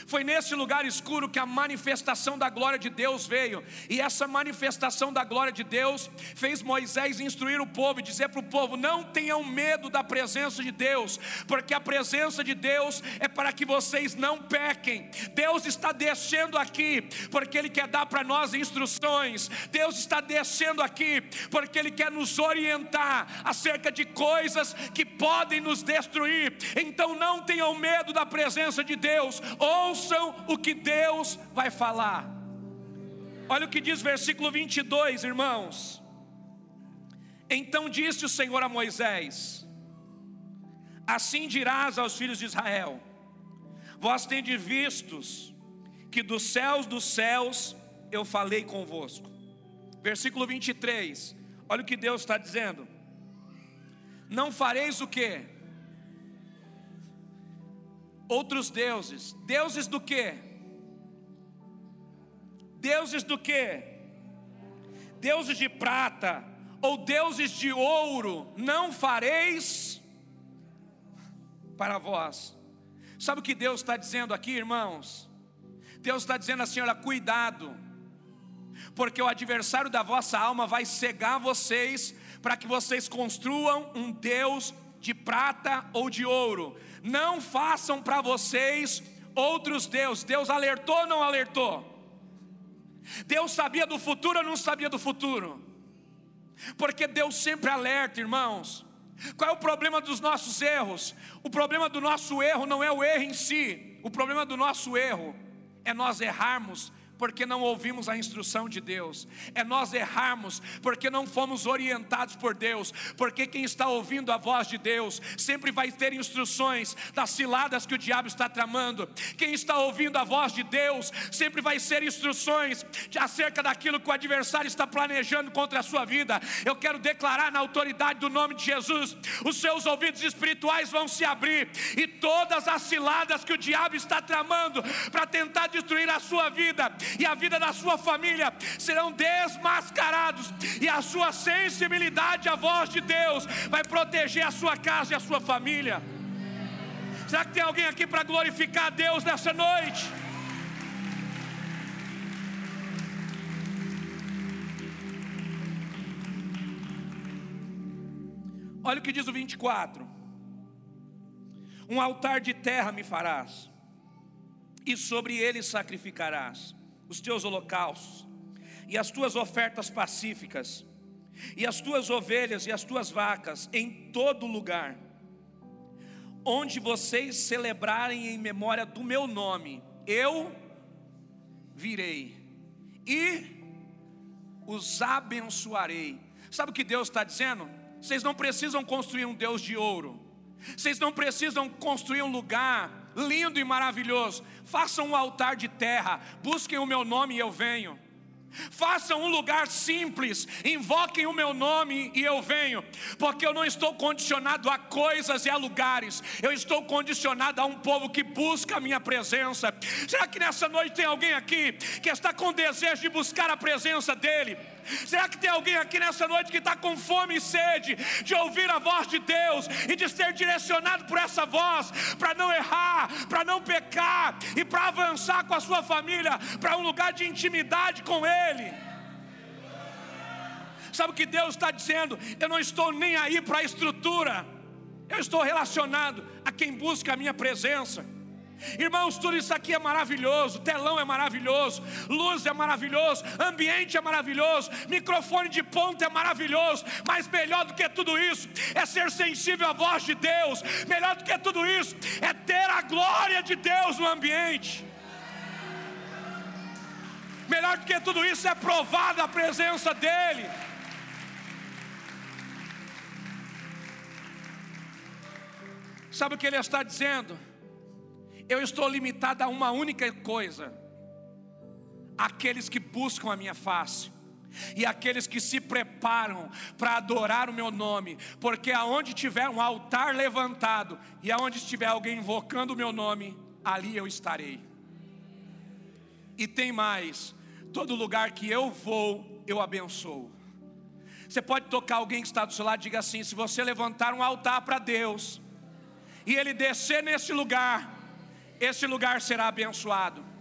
Foi nesse lugar escuro que a manifestação da glória de Deus veio, e essa manifestação da glória de Deus fez Moisés instruir o povo e dizer para o povo: não tenham medo da presença de Deus, porque a presença de Deus é para que vocês não pequem. Deus está descendo aqui, porque Ele quer dar para nós instruções, Deus está descendo aqui, porque Ele quer nos orientar acerca de coisas que podem nos destruir. Então não tenham medo da presença de Deus, ou ouçam o que Deus vai falar. Olha o que diz versículo 22, irmãos. Então disse o Senhor a Moisés: Assim dirás aos filhos de Israel: Vós tendes vistos que dos céus dos céus eu falei convosco. Versículo 23, olha o que Deus está dizendo: Não fareis o que? Outros deuses. Deuses do que? Deuses do que? Deuses de prata ou deuses de ouro não fareis para vós. Sabe o que Deus está dizendo aqui, irmãos? Deus está dizendo assim: olha, cuidado, porque o adversário da vossa alma vai cegar vocês para que vocês construam um Deus de prata ou de ouro. Não façam para vocês outros deuses. Deus alertou ou não alertou? Deus sabia do futuro ou não sabia do futuro? Porque Deus sempre alerta, irmãos. Qual é o problema dos nossos erros? O problema do nosso erro não é o erro em si, o problema do nosso erro é nós errarmos porque não ouvimos a instrução de Deus, é nós errarmos porque não fomos orientados por Deus, porque quem está ouvindo a voz de Deus sempre vai ter instruções das ciladas que o diabo está tramando, quem está ouvindo a voz de Deus sempre vai ser instruções acerca daquilo que o adversário está planejando contra a sua vida. Eu quero declarar na autoridade do nome de Jesus: os seus ouvidos espirituais vão se abrir e todas as ciladas que o diabo está tramando para tentar destruir a sua vida e a vida da sua família serão desmascarados, e a sua sensibilidade à voz de Deus vai proteger a sua casa e a sua família. Será que tem alguém aqui para glorificar a Deus nessa noite? Olha o que diz o 24: Um altar de terra me farás, e sobre ele sacrificarás os teus holocaustos, e as tuas ofertas pacíficas, e as tuas ovelhas e as tuas vacas em todo lugar, onde vocês celebrarem em memória do meu nome, eu virei e os abençoarei. Sabe o que Deus está dizendo? Vocês não precisam construir um Deus de ouro, vocês não precisam construir um lugar lindo e maravilhoso. Façam um altar de terra, busquem o meu nome e eu venho. Façam um lugar simples, invoquem o meu nome e eu venho, porque eu não estou condicionado a coisas e a lugares, eu estou condicionado a um povo que busca a minha presença. Será que nessa noite tem alguém aqui que está com desejo de buscar a presença dEle? Será que tem alguém aqui nessa noite que está com fome e sede de ouvir a voz de Deus e de ser direcionado por essa voz para não errar, para não pecar e para avançar com a sua família para um lugar de intimidade com Ele? Sabe o que Deus está dizendo? Eu não estou nem aí para a estrutura, eu estou relacionado a quem busca a minha presença. Irmãos, tudo isso aqui é maravilhoso. Telão é maravilhoso, luz é maravilhoso, ambiente é maravilhoso, microfone de ponta é maravilhoso. Mas melhor do que tudo isso é ser sensível à voz de Deus. Melhor do que tudo isso é ter a glória de Deus no ambiente. Melhor do que tudo isso é provar a presença dEle. Sabe o que ele está dizendo? Eu estou limitado a uma única coisa: aqueles que buscam a minha face. E aqueles que se preparam para adorar o meu nome, porque aonde tiver um altar levantado e aonde estiver alguém invocando o meu nome, ali eu estarei. E tem mais: todo lugar que eu vou, eu abençoo. Você pode tocar alguém que está do seu lado e diga assim: se você levantar um altar para Deus, e ele descer nesse lugar, esse lugar será abençoado.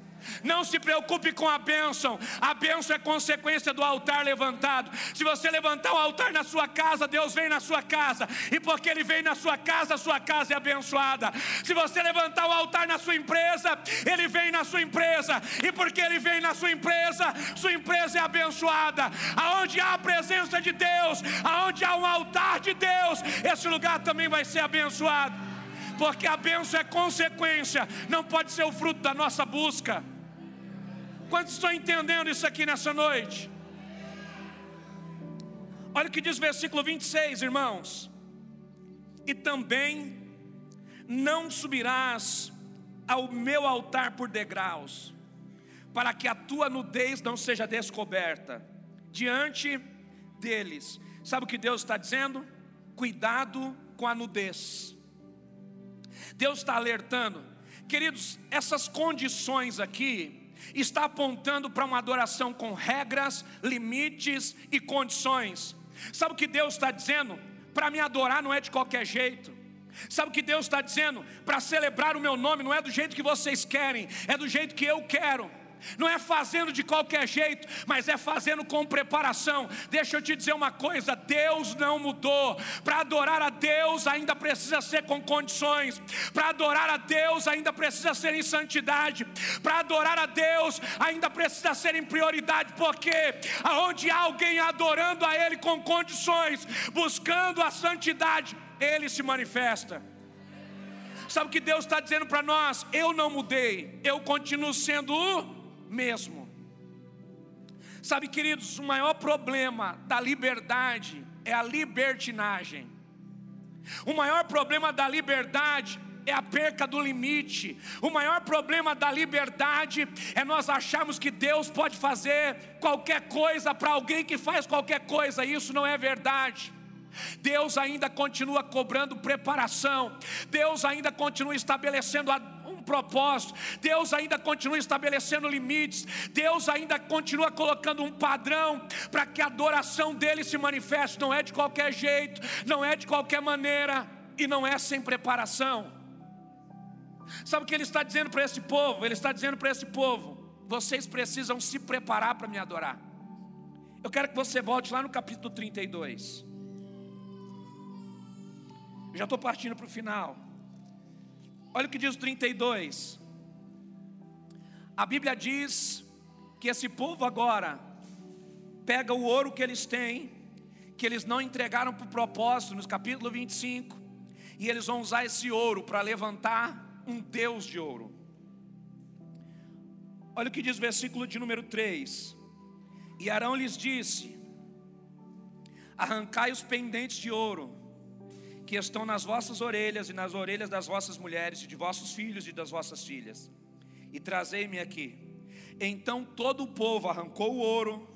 Não se preocupe com a bênção, a bênção é consequência do altar levantado. Se você levantar o altar na sua casa, Deus vem na sua casa, e porque Ele vem na sua casa, a sua casa é abençoada. Se você levantar o altar na sua empresa, Ele vem na sua empresa, e porque Ele vem na sua empresa, sua empresa é abençoada. Aonde há a presença de Deus, aonde há um altar de Deus, esse lugar também vai ser abençoado porque a bênção é consequência, não pode ser o fruto da nossa busca. Quantos estão entendendo isso aqui nessa noite? Olha o que diz o versículo 26, irmãos. E também não subirás ao meu altar por degraus, para que a tua nudez não seja descoberta diante deles. Sabe o que Deus está dizendo? Cuidado com a nudez. Deus está alertando, queridos, essas condições aqui está apontando para uma adoração com regras, limites e condições. Sabe o que Deus está dizendo? Para me adorar não é de qualquer jeito. Sabe o que Deus está dizendo? Para celebrar o meu nome não é do jeito que vocês querem, é do jeito que eu quero não é fazendo de qualquer jeito, mas é fazendo com preparação. Deixa eu te dizer uma coisa: Deus não mudou. Para adorar a Deus ainda precisa ser com condições, para adorar a Deus ainda precisa ser em santidade, para adorar a Deus ainda precisa ser em prioridade, porque aonde há alguém adorando a Ele com condições, buscando a santidade, Ele se manifesta. Sabe o que Deus está dizendo para nós? Eu não mudei, eu continuo sendo o mesmo. Sabe, queridos, o maior problema da liberdade é a libertinagem. O maior problema da liberdade é a perca do limite. O maior problema da liberdade é nós acharmos que Deus pode fazer qualquer coisa para alguém que faz qualquer coisa. Isso não é verdade. Deus ainda continua cobrando preparação. Deus ainda continua estabelecendo a propósito, Deus ainda continua estabelecendo limites, Deus ainda continua colocando um padrão para que a adoração dele se manifeste, não é de qualquer jeito, não é de qualquer maneira e não é sem preparação. Sabe o que ele está dizendo para esse povo? Ele está dizendo para esse povo: vocês precisam se preparar para me adorar. Eu quero que você volte lá no capítulo 32. já estou partindo para o final. Olha o que diz o 32. A Bíblia diz que esse povo agora pega o ouro que eles têm, que eles não entregaram para o propósito, no capítulo 25, e eles vão usar esse ouro para levantar um Deus de ouro. Olha o que diz o versículo de número 3. E Arão lhes disse: Arrancai os pendentes de ouro que estão nas vossas orelhas e nas orelhas das vossas mulheres e de vossos filhos e das vossas filhas, e trazei-me aqui. Então todo o povo arrancou o ouro,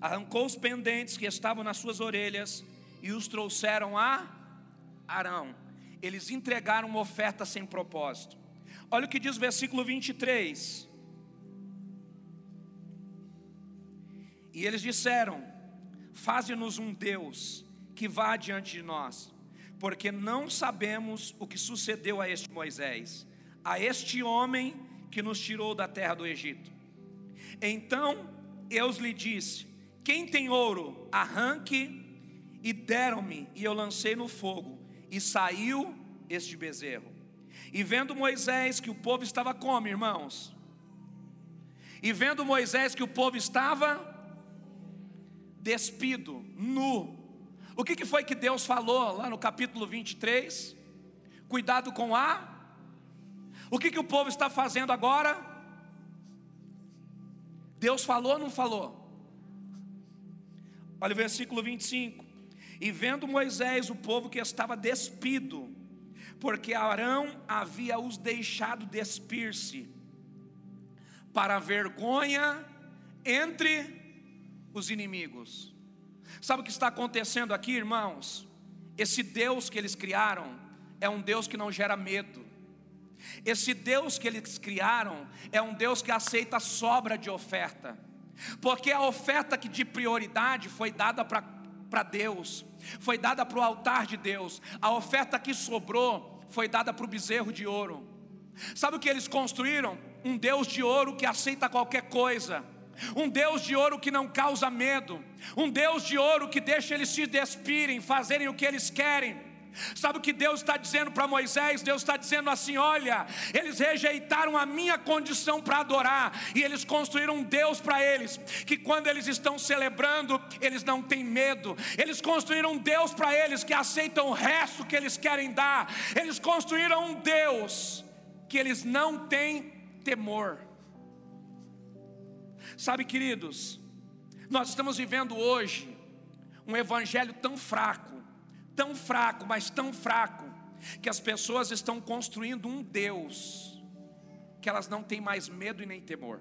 arrancou os pendentes que estavam nas suas orelhas e os trouxeram a Arão. Eles entregaram uma oferta sem propósito. Olha o que diz o versículo 23. E eles disseram: Faze-nos um Deus que vá diante de nós, porque não sabemos o que sucedeu a este Moisés, a este homem que nos tirou da terra do Egito. Então Deus lhe disse: Quem tem ouro, arranque, e deram-me, e eu lancei no fogo, e saiu este bezerro. E vendo Moisés que o povo estava como, irmãos? E vendo Moisés que o povo estava despido, nu. O que, que foi que Deus falou lá no capítulo 23? Cuidado com a. O que, que o povo está fazendo agora? Deus falou ou não falou? Olha o versículo 25. E vendo Moisés o povo que estava despido, porque Arão havia os deixado despir-se, para vergonha entre os inimigos. Sabe o que está acontecendo aqui, irmãos? Esse Deus que eles criaram é um Deus que não gera medo. Esse Deus que eles criaram é um Deus que aceita sobra de oferta. Porque a oferta que de prioridade foi dada para Deus, foi dada para o altar de Deus. A oferta que sobrou foi dada para o bezerro de ouro. Sabe o que eles construíram? Um Deus de ouro que aceita qualquer coisa um Deus de ouro que não causa medo, um Deus de ouro que deixa eles se despirem, fazerem o que eles querem. Sabe o que Deus está dizendo para Moisés? Deus está dizendo assim: olha, eles rejeitaram a minha condição para adorar, e eles construíram um Deus para eles, que quando eles estão celebrando, eles não têm medo, eles construíram um Deus para eles que aceitam o resto que eles querem dar, eles construíram um Deus que eles não têm temor. Sabe, queridos, nós estamos vivendo hoje um evangelho tão fraco, tão fraco, mas tão fraco, que as pessoas estão construindo um Deus que elas não têm mais medo e nem temor.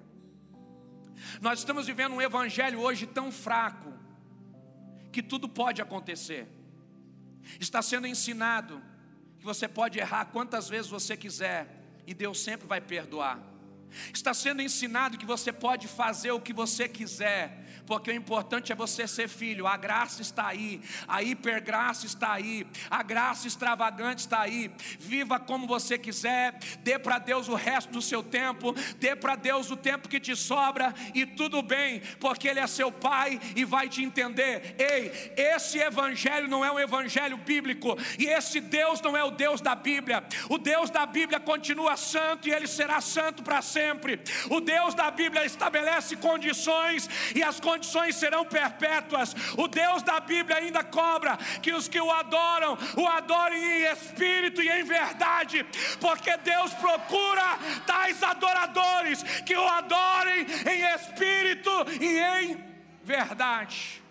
Nós estamos vivendo um evangelho hoje tão fraco que tudo pode acontecer. Está sendo ensinado que você pode errar quantas vezes você quiser e Deus sempre vai perdoar. Está sendo ensinado que você pode fazer o que você quiser, porque o importante é você ser filho. A graça está aí, a hipergraça está aí, a graça extravagante está aí. Viva como você quiser, dê para Deus o resto do seu tempo, dê para Deus o tempo que te sobra e tudo bem, porque Ele é seu Pai e vai te entender. Ei, esse evangelho não é um evangelho bíblico e esse Deus não é o Deus da Bíblia. O Deus da Bíblia continua santo e Ele será santo para sempre. O Deus da Bíblia estabelece condições e as condições condições serão perpétuas. O Deus da Bíblia ainda cobra que os que o adoram, o adorem em espírito e em verdade, porque Deus procura tais adoradores que o adorem em espírito e em verdade.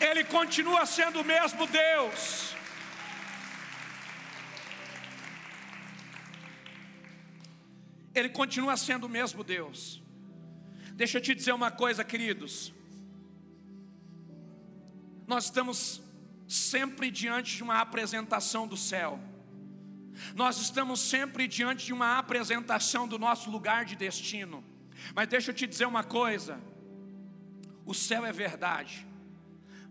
Ele continua sendo o mesmo Deus. Ele continua sendo o mesmo Deus. Deixa eu te dizer uma coisa, queridos. Nós estamos sempre diante de uma apresentação do céu. Nós estamos sempre diante de uma apresentação do nosso lugar de destino. Mas deixa eu te dizer uma coisa: o céu é verdade,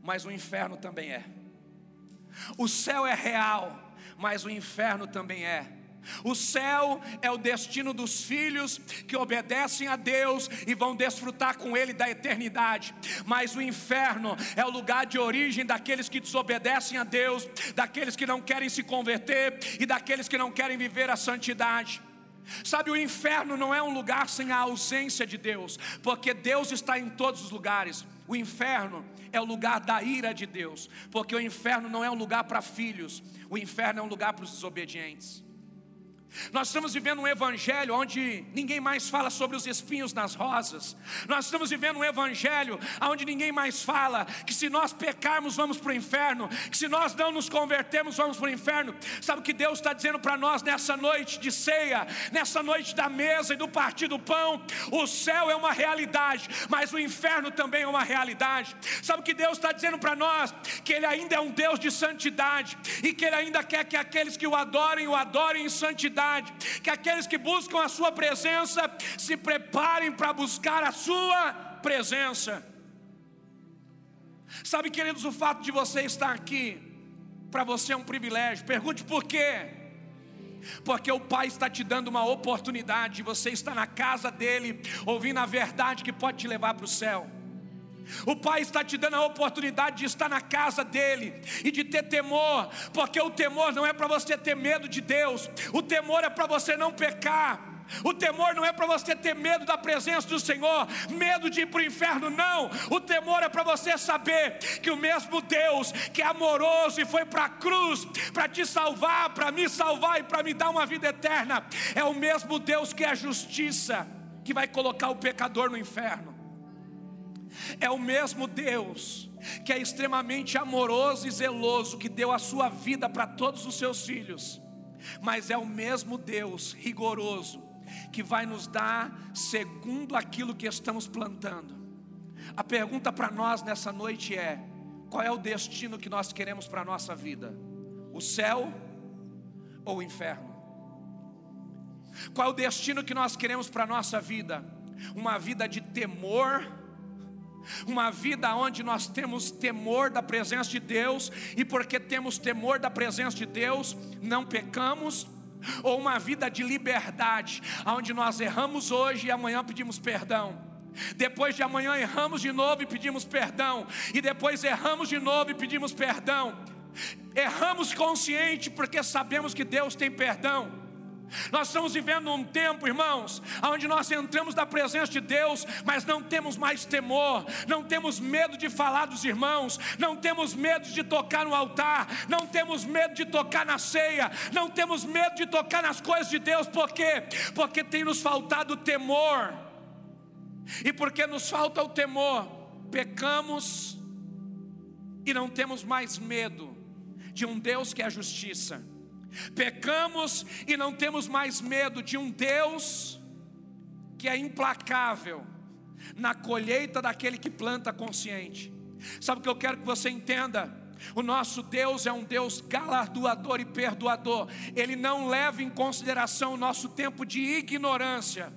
mas o inferno também é. O céu é real, mas o inferno também é. O céu é o destino dos filhos que obedecem a Deus e vão desfrutar com Ele da eternidade. Mas o inferno é o lugar de origem daqueles que desobedecem a Deus, daqueles que não querem se converter e daqueles que não querem viver a santidade. Sabe, o inferno não é um lugar sem a ausência de Deus, porque Deus está em todos os lugares. O inferno é o lugar da ira de Deus, porque o inferno não é um lugar para filhos, o inferno é um lugar para os desobedientes. Nós estamos vivendo um evangelho onde ninguém mais fala sobre os espinhos nas rosas. Nós estamos vivendo um evangelho onde ninguém mais fala que se nós pecarmos vamos para o inferno, que se nós não nos convertermos vamos para o inferno. Sabe o que Deus está dizendo para nós nessa noite de ceia, nessa noite da mesa e do partir do pão? O céu é uma realidade, mas o inferno também é uma realidade. Sabe o que Deus está dizendo para nós? Que Ele ainda é um Deus de santidade e que Ele ainda quer que aqueles que o adorem, o adorem em santidade que aqueles que buscam a Sua presença se preparem para buscar a Sua presença. Sabe, queridos, o fato de você estar aqui, para você é um privilégio. Pergunte por quê? Porque o Pai está te dando uma oportunidade, você está na casa dele, ouvindo a verdade que pode te levar para o céu. O Pai está te dando a oportunidade de estar na casa dele e de ter temor, porque o temor não é para você ter medo de Deus, o temor é para você não pecar. O temor não é para você ter medo da presença do Senhor, medo de ir para o inferno, não. O temor é para você saber que o mesmo Deus que é amoroso e foi para a cruz para te salvar, para me salvar e para me dar uma vida eterna, é o mesmo Deus que é justiça, que vai colocar o pecador no inferno. É o mesmo Deus que é extremamente amoroso e zeloso, que deu a sua vida para todos os seus filhos, mas é o mesmo Deus rigoroso que vai nos dar segundo aquilo que estamos plantando. A pergunta para nós nessa noite é: qual é o destino que nós queremos para a nossa vida? O céu ou o inferno? Qual é o destino que nós queremos para a nossa vida? Uma vida de temor uma vida onde nós temos temor da presença de Deus, e porque temos temor da presença de Deus, não pecamos, ou uma vida de liberdade, onde nós erramos hoje e amanhã pedimos perdão. Depois de amanhã erramos de novo e pedimos perdão, e depois erramos de novo e pedimos perdão. Erramos consciente porque sabemos que Deus tem perdão. Nós estamos vivendo um tempo, irmãos, onde nós entramos na presença de Deus, mas não temos mais temor, não temos medo de falar dos irmãos, não temos medo de tocar no altar, não temos medo de tocar na ceia, não temos medo de tocar nas coisas de Deus, por quê? Porque tem nos faltado temor, e porque nos falta o temor, pecamos e não temos mais medo de um Deus que é justiça. Pecamos e não temos mais medo de um Deus que é implacável na colheita daquele que planta consciente. Sabe o que eu quero que você entenda? O nosso Deus é um Deus galardoador e perdoador. Ele não leva em consideração o nosso tempo de ignorância.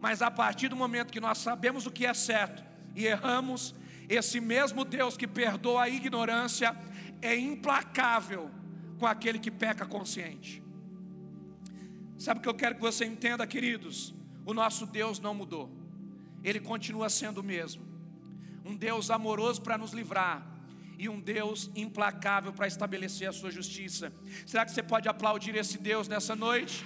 Mas a partir do momento que nós sabemos o que é certo e erramos, esse mesmo Deus que perdoa a ignorância é implacável com aquele que peca consciente. Sabe o que eu quero que você entenda, queridos? O nosso Deus não mudou, Ele continua sendo o mesmo. Um Deus amoroso para nos livrar e um Deus implacável para estabelecer a sua justiça. Será que você pode aplaudir esse Deus nessa noite?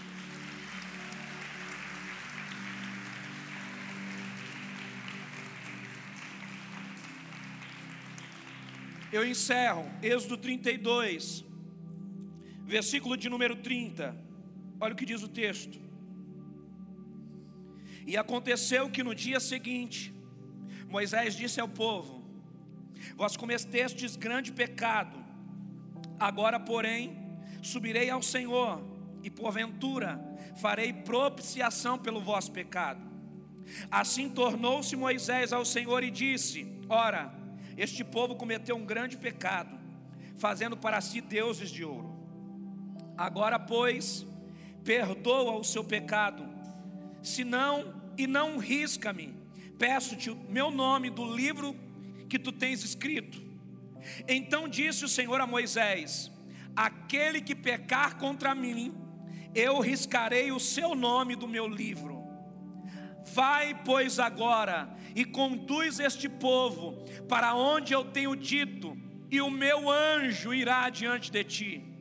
Eu encerro, Êxodo 32, versículo de número 30. Olha o que diz o texto. E aconteceu que no dia seguinte, Moisés disse ao povo: Vós cometestes grande pecado, agora, porém, subirei ao Senhor, e porventura farei propiciação pelo vosso pecado. Assim tornou-se Moisés ao Senhor e disse: Ora, este povo cometeu um grande pecado, fazendo para si deuses de ouro. Agora, pois, perdoa o seu pecado, se não, e não risca-me, peço-te o meu nome do livro que tu tens escrito. Então disse o Senhor a Moisés: Aquele que pecar contra mim, eu riscarei o seu nome do meu livro. Vai, pois, agora e conduz este povo para onde eu tenho dito, e o meu anjo irá diante de ti.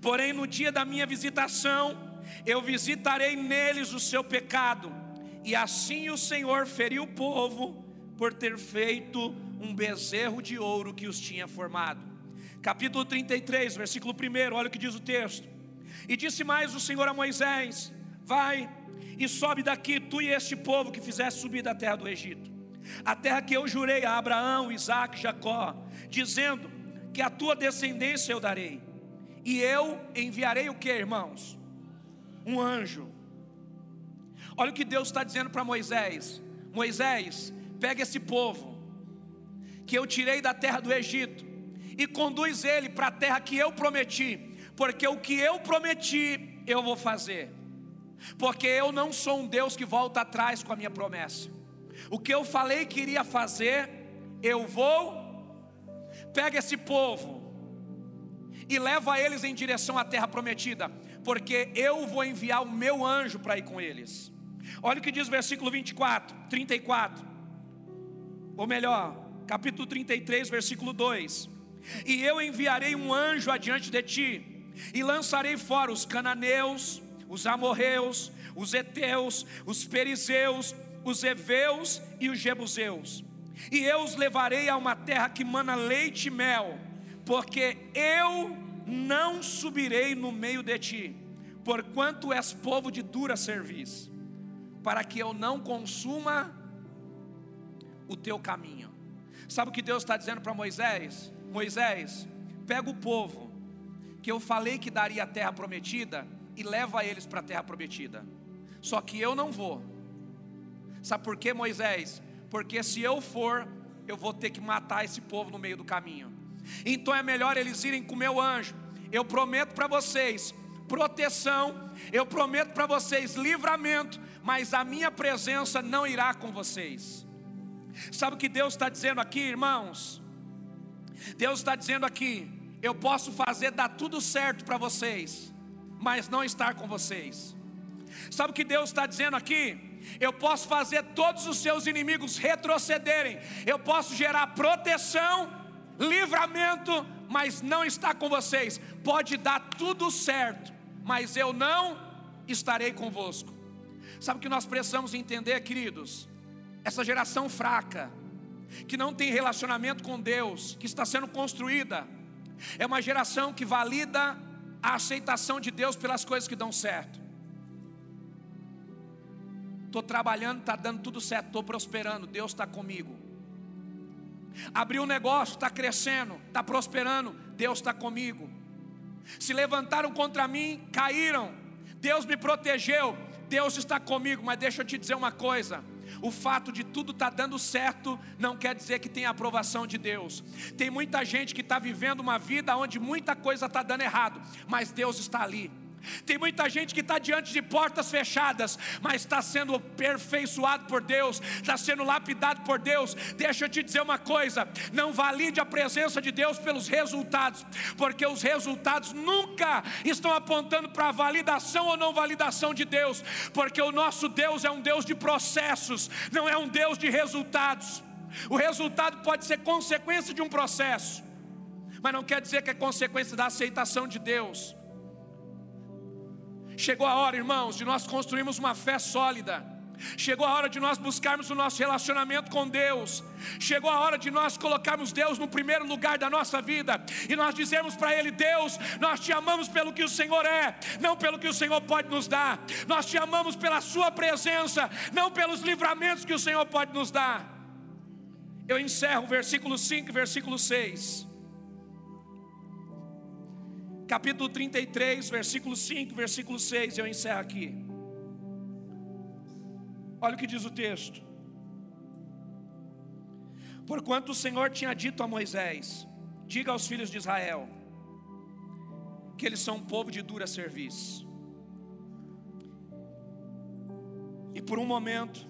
Porém, no dia da minha visitação, eu visitarei neles o seu pecado, e assim o Senhor feriu o povo por ter feito um bezerro de ouro que os tinha formado. Capítulo 33, versículo 1, olha o que diz o texto. E disse mais o Senhor a Moisés: Vai e sobe daqui, tu e este povo que fizeste subir da terra do Egito, a terra que eu jurei a Abraão, Isaac Jacó, dizendo que a tua descendência eu darei e eu enviarei o que, irmãos? Um anjo. Olha o que Deus está dizendo para Moisés: Moisés, pega esse povo que eu tirei da terra do Egito e conduz ele para a terra que eu prometi, porque o que eu prometi eu vou fazer. Porque eu não sou um Deus que volta atrás com a minha promessa. O que eu falei que iria fazer, eu vou. Pega esse povo, e leva eles em direção à terra prometida, porque eu vou enviar o meu anjo para ir com eles. Olha o que diz o versículo 24, 34. ou melhor, capítulo 33, versículo 2: E eu enviarei um anjo adiante de ti, e lançarei fora os cananeus, os amorreus, os heteus, os perizeus, os heveus e os jebuseus. E eu os levarei a uma terra que mana leite e mel, porque eu não subirei no meio de ti, porquanto és povo de dura serviço, para que eu não consuma o teu caminho. Sabe o que Deus está dizendo para Moisés? Moisés, pega o povo que eu falei que daria a terra prometida e leva eles para a terra prometida. Só que eu não vou. Sabe por quê, Moisés? Porque se eu for, eu vou ter que matar esse povo no meio do caminho. Então é melhor eles irem com meu anjo. Eu prometo para vocês proteção, eu prometo para vocês livramento, mas a minha presença não irá com vocês. Sabe o que Deus está dizendo aqui, irmãos? Deus está dizendo aqui: eu posso fazer dar tudo certo para vocês, mas não estar com vocês. Sabe o que Deus está dizendo aqui? Eu posso fazer todos os seus inimigos retrocederem, eu posso gerar proteção, livramento, mas não estar com vocês. Pode dar tudo certo, mas eu não estarei convosco. Sabe o que nós precisamos entender, queridos? Essa geração fraca, que não tem relacionamento com Deus, que está sendo construída, é uma geração que valida a aceitação de Deus pelas coisas que dão certo. Estou trabalhando, está dando tudo certo, estou prosperando, Deus está comigo. Abriu um negócio, está crescendo, está prosperando, Deus está comigo. Se levantaram contra mim, caíram, Deus me protegeu, Deus está comigo. Mas deixa eu te dizer uma coisa: o fato de tudo estar tá dando certo não quer dizer que tem aprovação de Deus. Tem muita gente que está vivendo uma vida onde muita coisa está dando errado, mas Deus está ali. Tem muita gente que está diante de portas fechadas, mas está sendo aperfeiçoado por Deus, está sendo lapidado por Deus. Deixa eu te dizer uma coisa: não valide a presença de Deus pelos resultados, porque os resultados nunca estão apontando para a validação ou não validação de Deus, porque o nosso Deus é um Deus de processos, não é um Deus de resultados. O resultado pode ser consequência de um processo, mas não quer dizer que é consequência da aceitação de Deus. Chegou a hora, irmãos, de nós construirmos uma fé sólida. Chegou a hora de nós buscarmos o nosso relacionamento com Deus. Chegou a hora de nós colocarmos Deus no primeiro lugar da nossa vida e nós dizermos para Ele: Deus, nós te amamos pelo que o Senhor é, não pelo que o Senhor pode nos dar. Nós te amamos pela Sua presença, não pelos livramentos que o Senhor pode nos dar. Eu encerro versículo 5 versículo 6 capítulo 33, versículo 5, versículo 6, eu encerro aqui. Olha o que diz o texto. Porquanto o Senhor tinha dito a Moisés: Diga aos filhos de Israel que eles são um povo de dura serviço. E por um momento,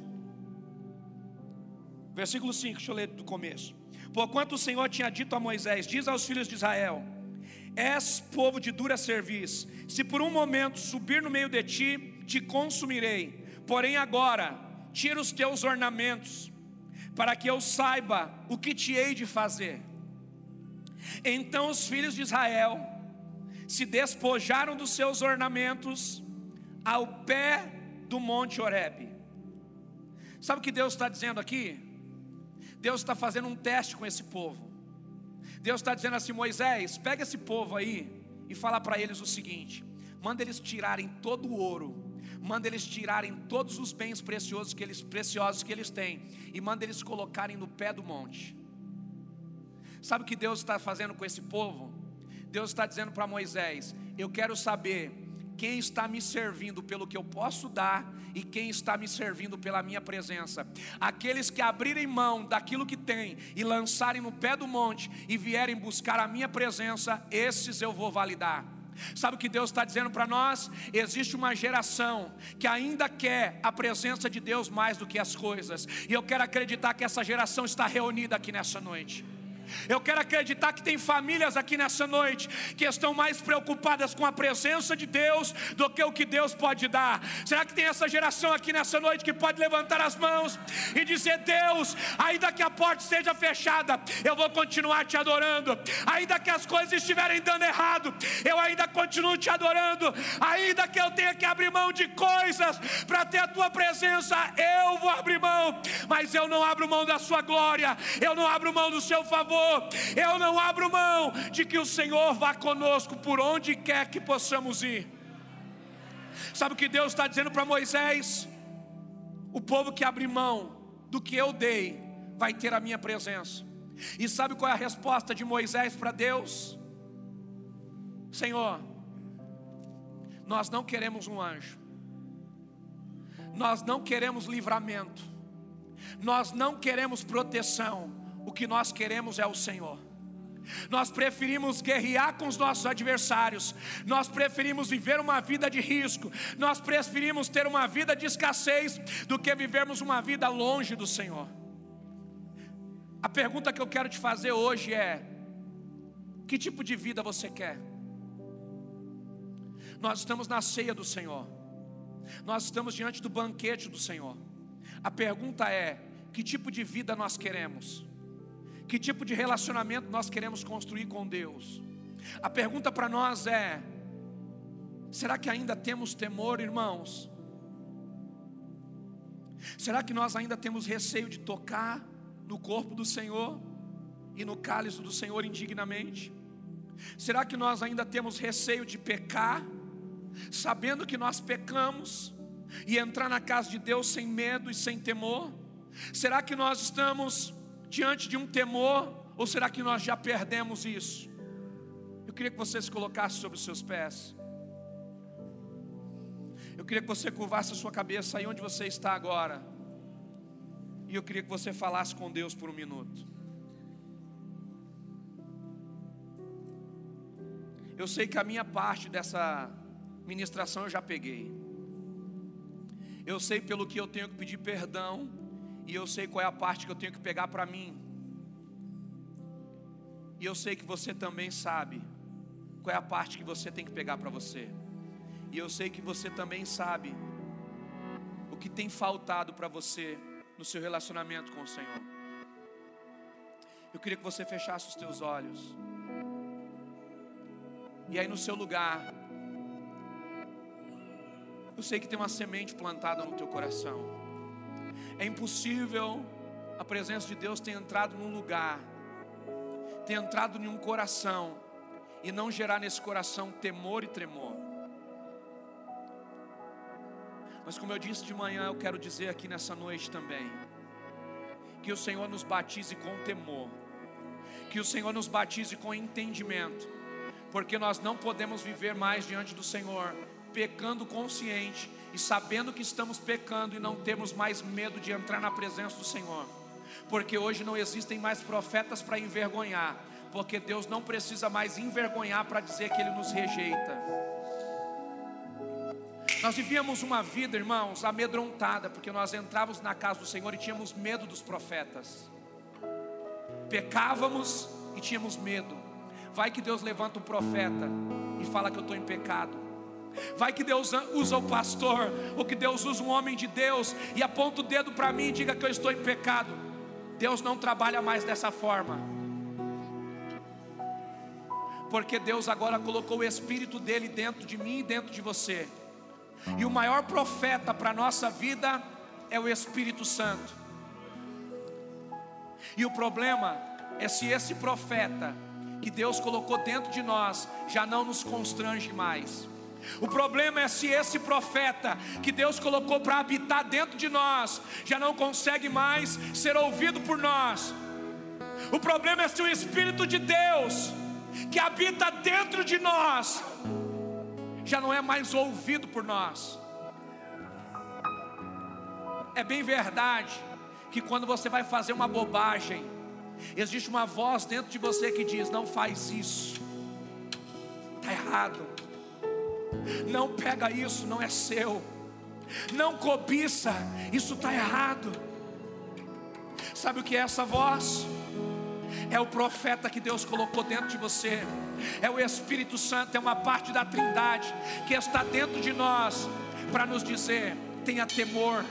versículo 5, deixa eu ler do começo. Porquanto o Senhor tinha dito a Moisés: Diz aos filhos de Israel: És povo de dura serviço. Se por um momento subir no meio de ti, te consumirei. Porém agora, tira os teus ornamentos, para que eu saiba o que te hei de fazer. Então os filhos de Israel se despojaram dos seus ornamentos ao pé do monte Horebe. Sabe o que Deus está dizendo aqui? Deus está fazendo um teste com esse povo. Deus está dizendo assim: Moisés, pega esse povo aí e fala para eles o seguinte: manda eles tirarem todo o ouro, manda eles tirarem todos os bens preciosos que eles, preciosos que eles têm e manda eles colocarem no pé do monte. Sabe o que Deus está fazendo com esse povo? Deus está dizendo para Moisés: Eu quero saber quem está me servindo pelo que eu posso dar e quem está me servindo pela minha presença. Aqueles que abrirem mão daquilo que têm e lançarem no pé do monte e vierem buscar a minha presença, esses eu vou validar. Sabe o que Deus está dizendo para nós? Existe uma geração que ainda quer a presença de Deus mais do que as coisas, e eu quero acreditar que essa geração está reunida aqui nessa noite. Eu quero acreditar que tem famílias aqui nessa noite que estão mais preocupadas com a presença de Deus do que o que Deus pode dar. Será que tem essa geração aqui nessa noite que pode levantar as mãos e dizer: Deus, ainda que a porta esteja fechada, eu vou continuar te adorando. Ainda que as coisas estiverem dando errado, eu ainda continuo te adorando. Ainda que eu tenha que abrir mão de coisas para ter a tua presença, eu vou abrir mão, mas eu não abro mão da sua glória, eu não abro mão do seu favor eu não abro mão de que o Senhor vá conosco por onde quer que possamos ir. Sabe o que Deus está dizendo para Moisés? O povo que abre mão do que eu dei vai ter a minha presença. E sabe qual é a resposta de Moisés para Deus? Senhor, nós não queremos um anjo, nós não queremos livramento, nós não queremos proteção, o que nós queremos é o Senhor. Nós preferimos guerrear com os nossos adversários, nós preferimos viver uma vida de risco, nós preferimos ter uma vida de escassez do que vivermos uma vida longe do Senhor. A pergunta que eu quero te fazer hoje é: que tipo de vida você quer? Nós estamos na ceia do Senhor, nós estamos diante do banquete do Senhor. A pergunta é: que tipo de vida nós queremos? Que tipo de relacionamento nós queremos construir com Deus? A pergunta para nós é: será que ainda temos temor, irmãos? Será que nós ainda temos receio de tocar no corpo do Senhor e no cálice do Senhor indignamente? Será que nós ainda temos receio de pecar, sabendo que nós pecamos, e entrar na casa de Deus sem medo e sem temor? Será que nós estamos diante de um temor, ou será que nós já perdemos isso? Eu queria que você se colocasse sobre os seus pés. Eu queria que você curvasse a sua cabeça aí onde você está agora. E eu queria que você falasse com Deus por um minuto. Eu sei que a minha parte dessa ministração eu já peguei. Eu sei pelo que eu tenho que pedir perdão e eu sei qual é a parte que eu tenho que pegar para mim. E eu sei que você também sabe qual é a parte que você tem que pegar para você. E eu sei que você também sabe o que tem faltado para você no seu relacionamento com o Senhor. Eu queria que você fechasse os teus olhos. E aí no seu lugar, eu sei que tem uma semente plantada no teu coração. É impossível a presença de Deus ter entrado num lugar, ter entrado em um coração e não gerar nesse coração temor e tremor. Mas como eu disse de manhã, eu quero dizer aqui nessa noite também, que o Senhor nos batize com temor, que o Senhor nos batize com entendimento, porque nós não podemos viver mais diante do Senhor pecando consciente e sabendo que estamos pecando e não temos mais medo de entrar na presença do Senhor, porque hoje não existem mais profetas para envergonhar, porque Deus não precisa mais envergonhar para dizer que Ele nos rejeita. Nós vivíamos uma vida, irmãos, amedrontada, porque nós entrávamos na casa do Senhor e tínhamos medo dos profetas, pecávamos e tínhamos medo. Vai que Deus levanta um profeta e fala que eu estou em pecado. Vai que Deus usa o pastor, ou que Deus usa um homem de Deus e aponta o dedo para mim e diga que eu estou em pecado. Deus não trabalha mais dessa forma. Porque Deus agora colocou o Espírito dele dentro de mim e dentro de você. E o maior profeta para a nossa vida é o Espírito Santo. E o problema é se esse profeta que Deus colocou dentro de nós já não nos constrange mais. O problema é se esse profeta que Deus colocou para habitar dentro de nós já não consegue mais ser ouvido por nós. O problema é se o Espírito de Deus que habita dentro de nós já não é mais ouvido por nós. É bem verdade que quando você vai fazer uma bobagem, existe uma voz dentro de você que diz: não faz isso, está errado não pega isso, não é seu. Não cobiça, isso está errado. Sabe o que é essa voz? é o profeta que Deus colocou dentro de você, é o Espírito Santo, é uma parte da Trindade que está dentro de nós para nos dizer: tenha temor,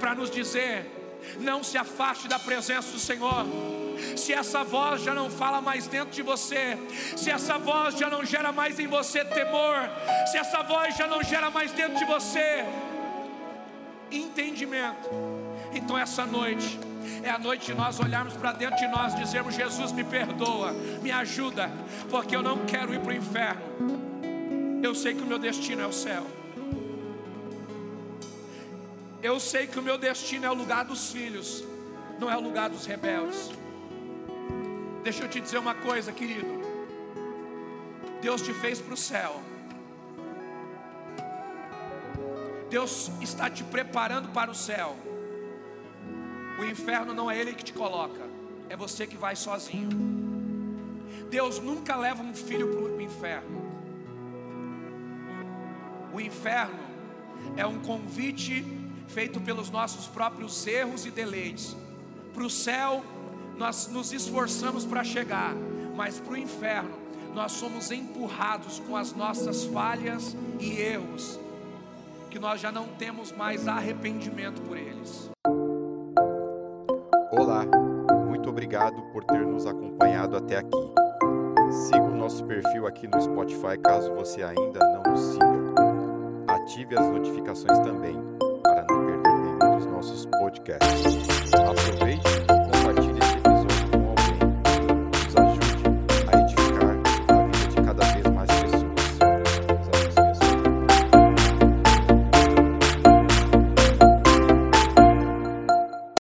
para nos dizer: não se afaste da presença do Senhor. Se essa voz já não fala mais dentro de você, se essa voz já não gera mais em você temor, se essa voz já não gera mais dentro de você entendimento, então essa noite é a noite de nós olharmos para dentro de nós, dizermos: Jesus, me perdoa, me ajuda, porque eu não quero ir para o inferno. Eu sei que o meu destino é o céu. Eu sei que o meu destino é o lugar dos filhos, não é o lugar dos rebeldes. Deixa eu te dizer uma coisa, querido. Deus te fez para o céu. Deus está te preparando para o céu. O inferno não é Ele que te coloca, é você que vai sozinho. Deus nunca leva um filho para o inferno. O inferno é um convite feito pelos nossos próprios erros e deleites. Para o céu, nós nos esforçamos para chegar, mas para o inferno, nós somos empurrados com as nossas falhas e erros, que nós já não temos mais arrependimento por eles. Olá, muito obrigado por ter nos acompanhado até aqui. Siga o nosso perfil aqui no Spotify caso você ainda não nos siga. Ative as notificações também nossos podcasts. Aproveite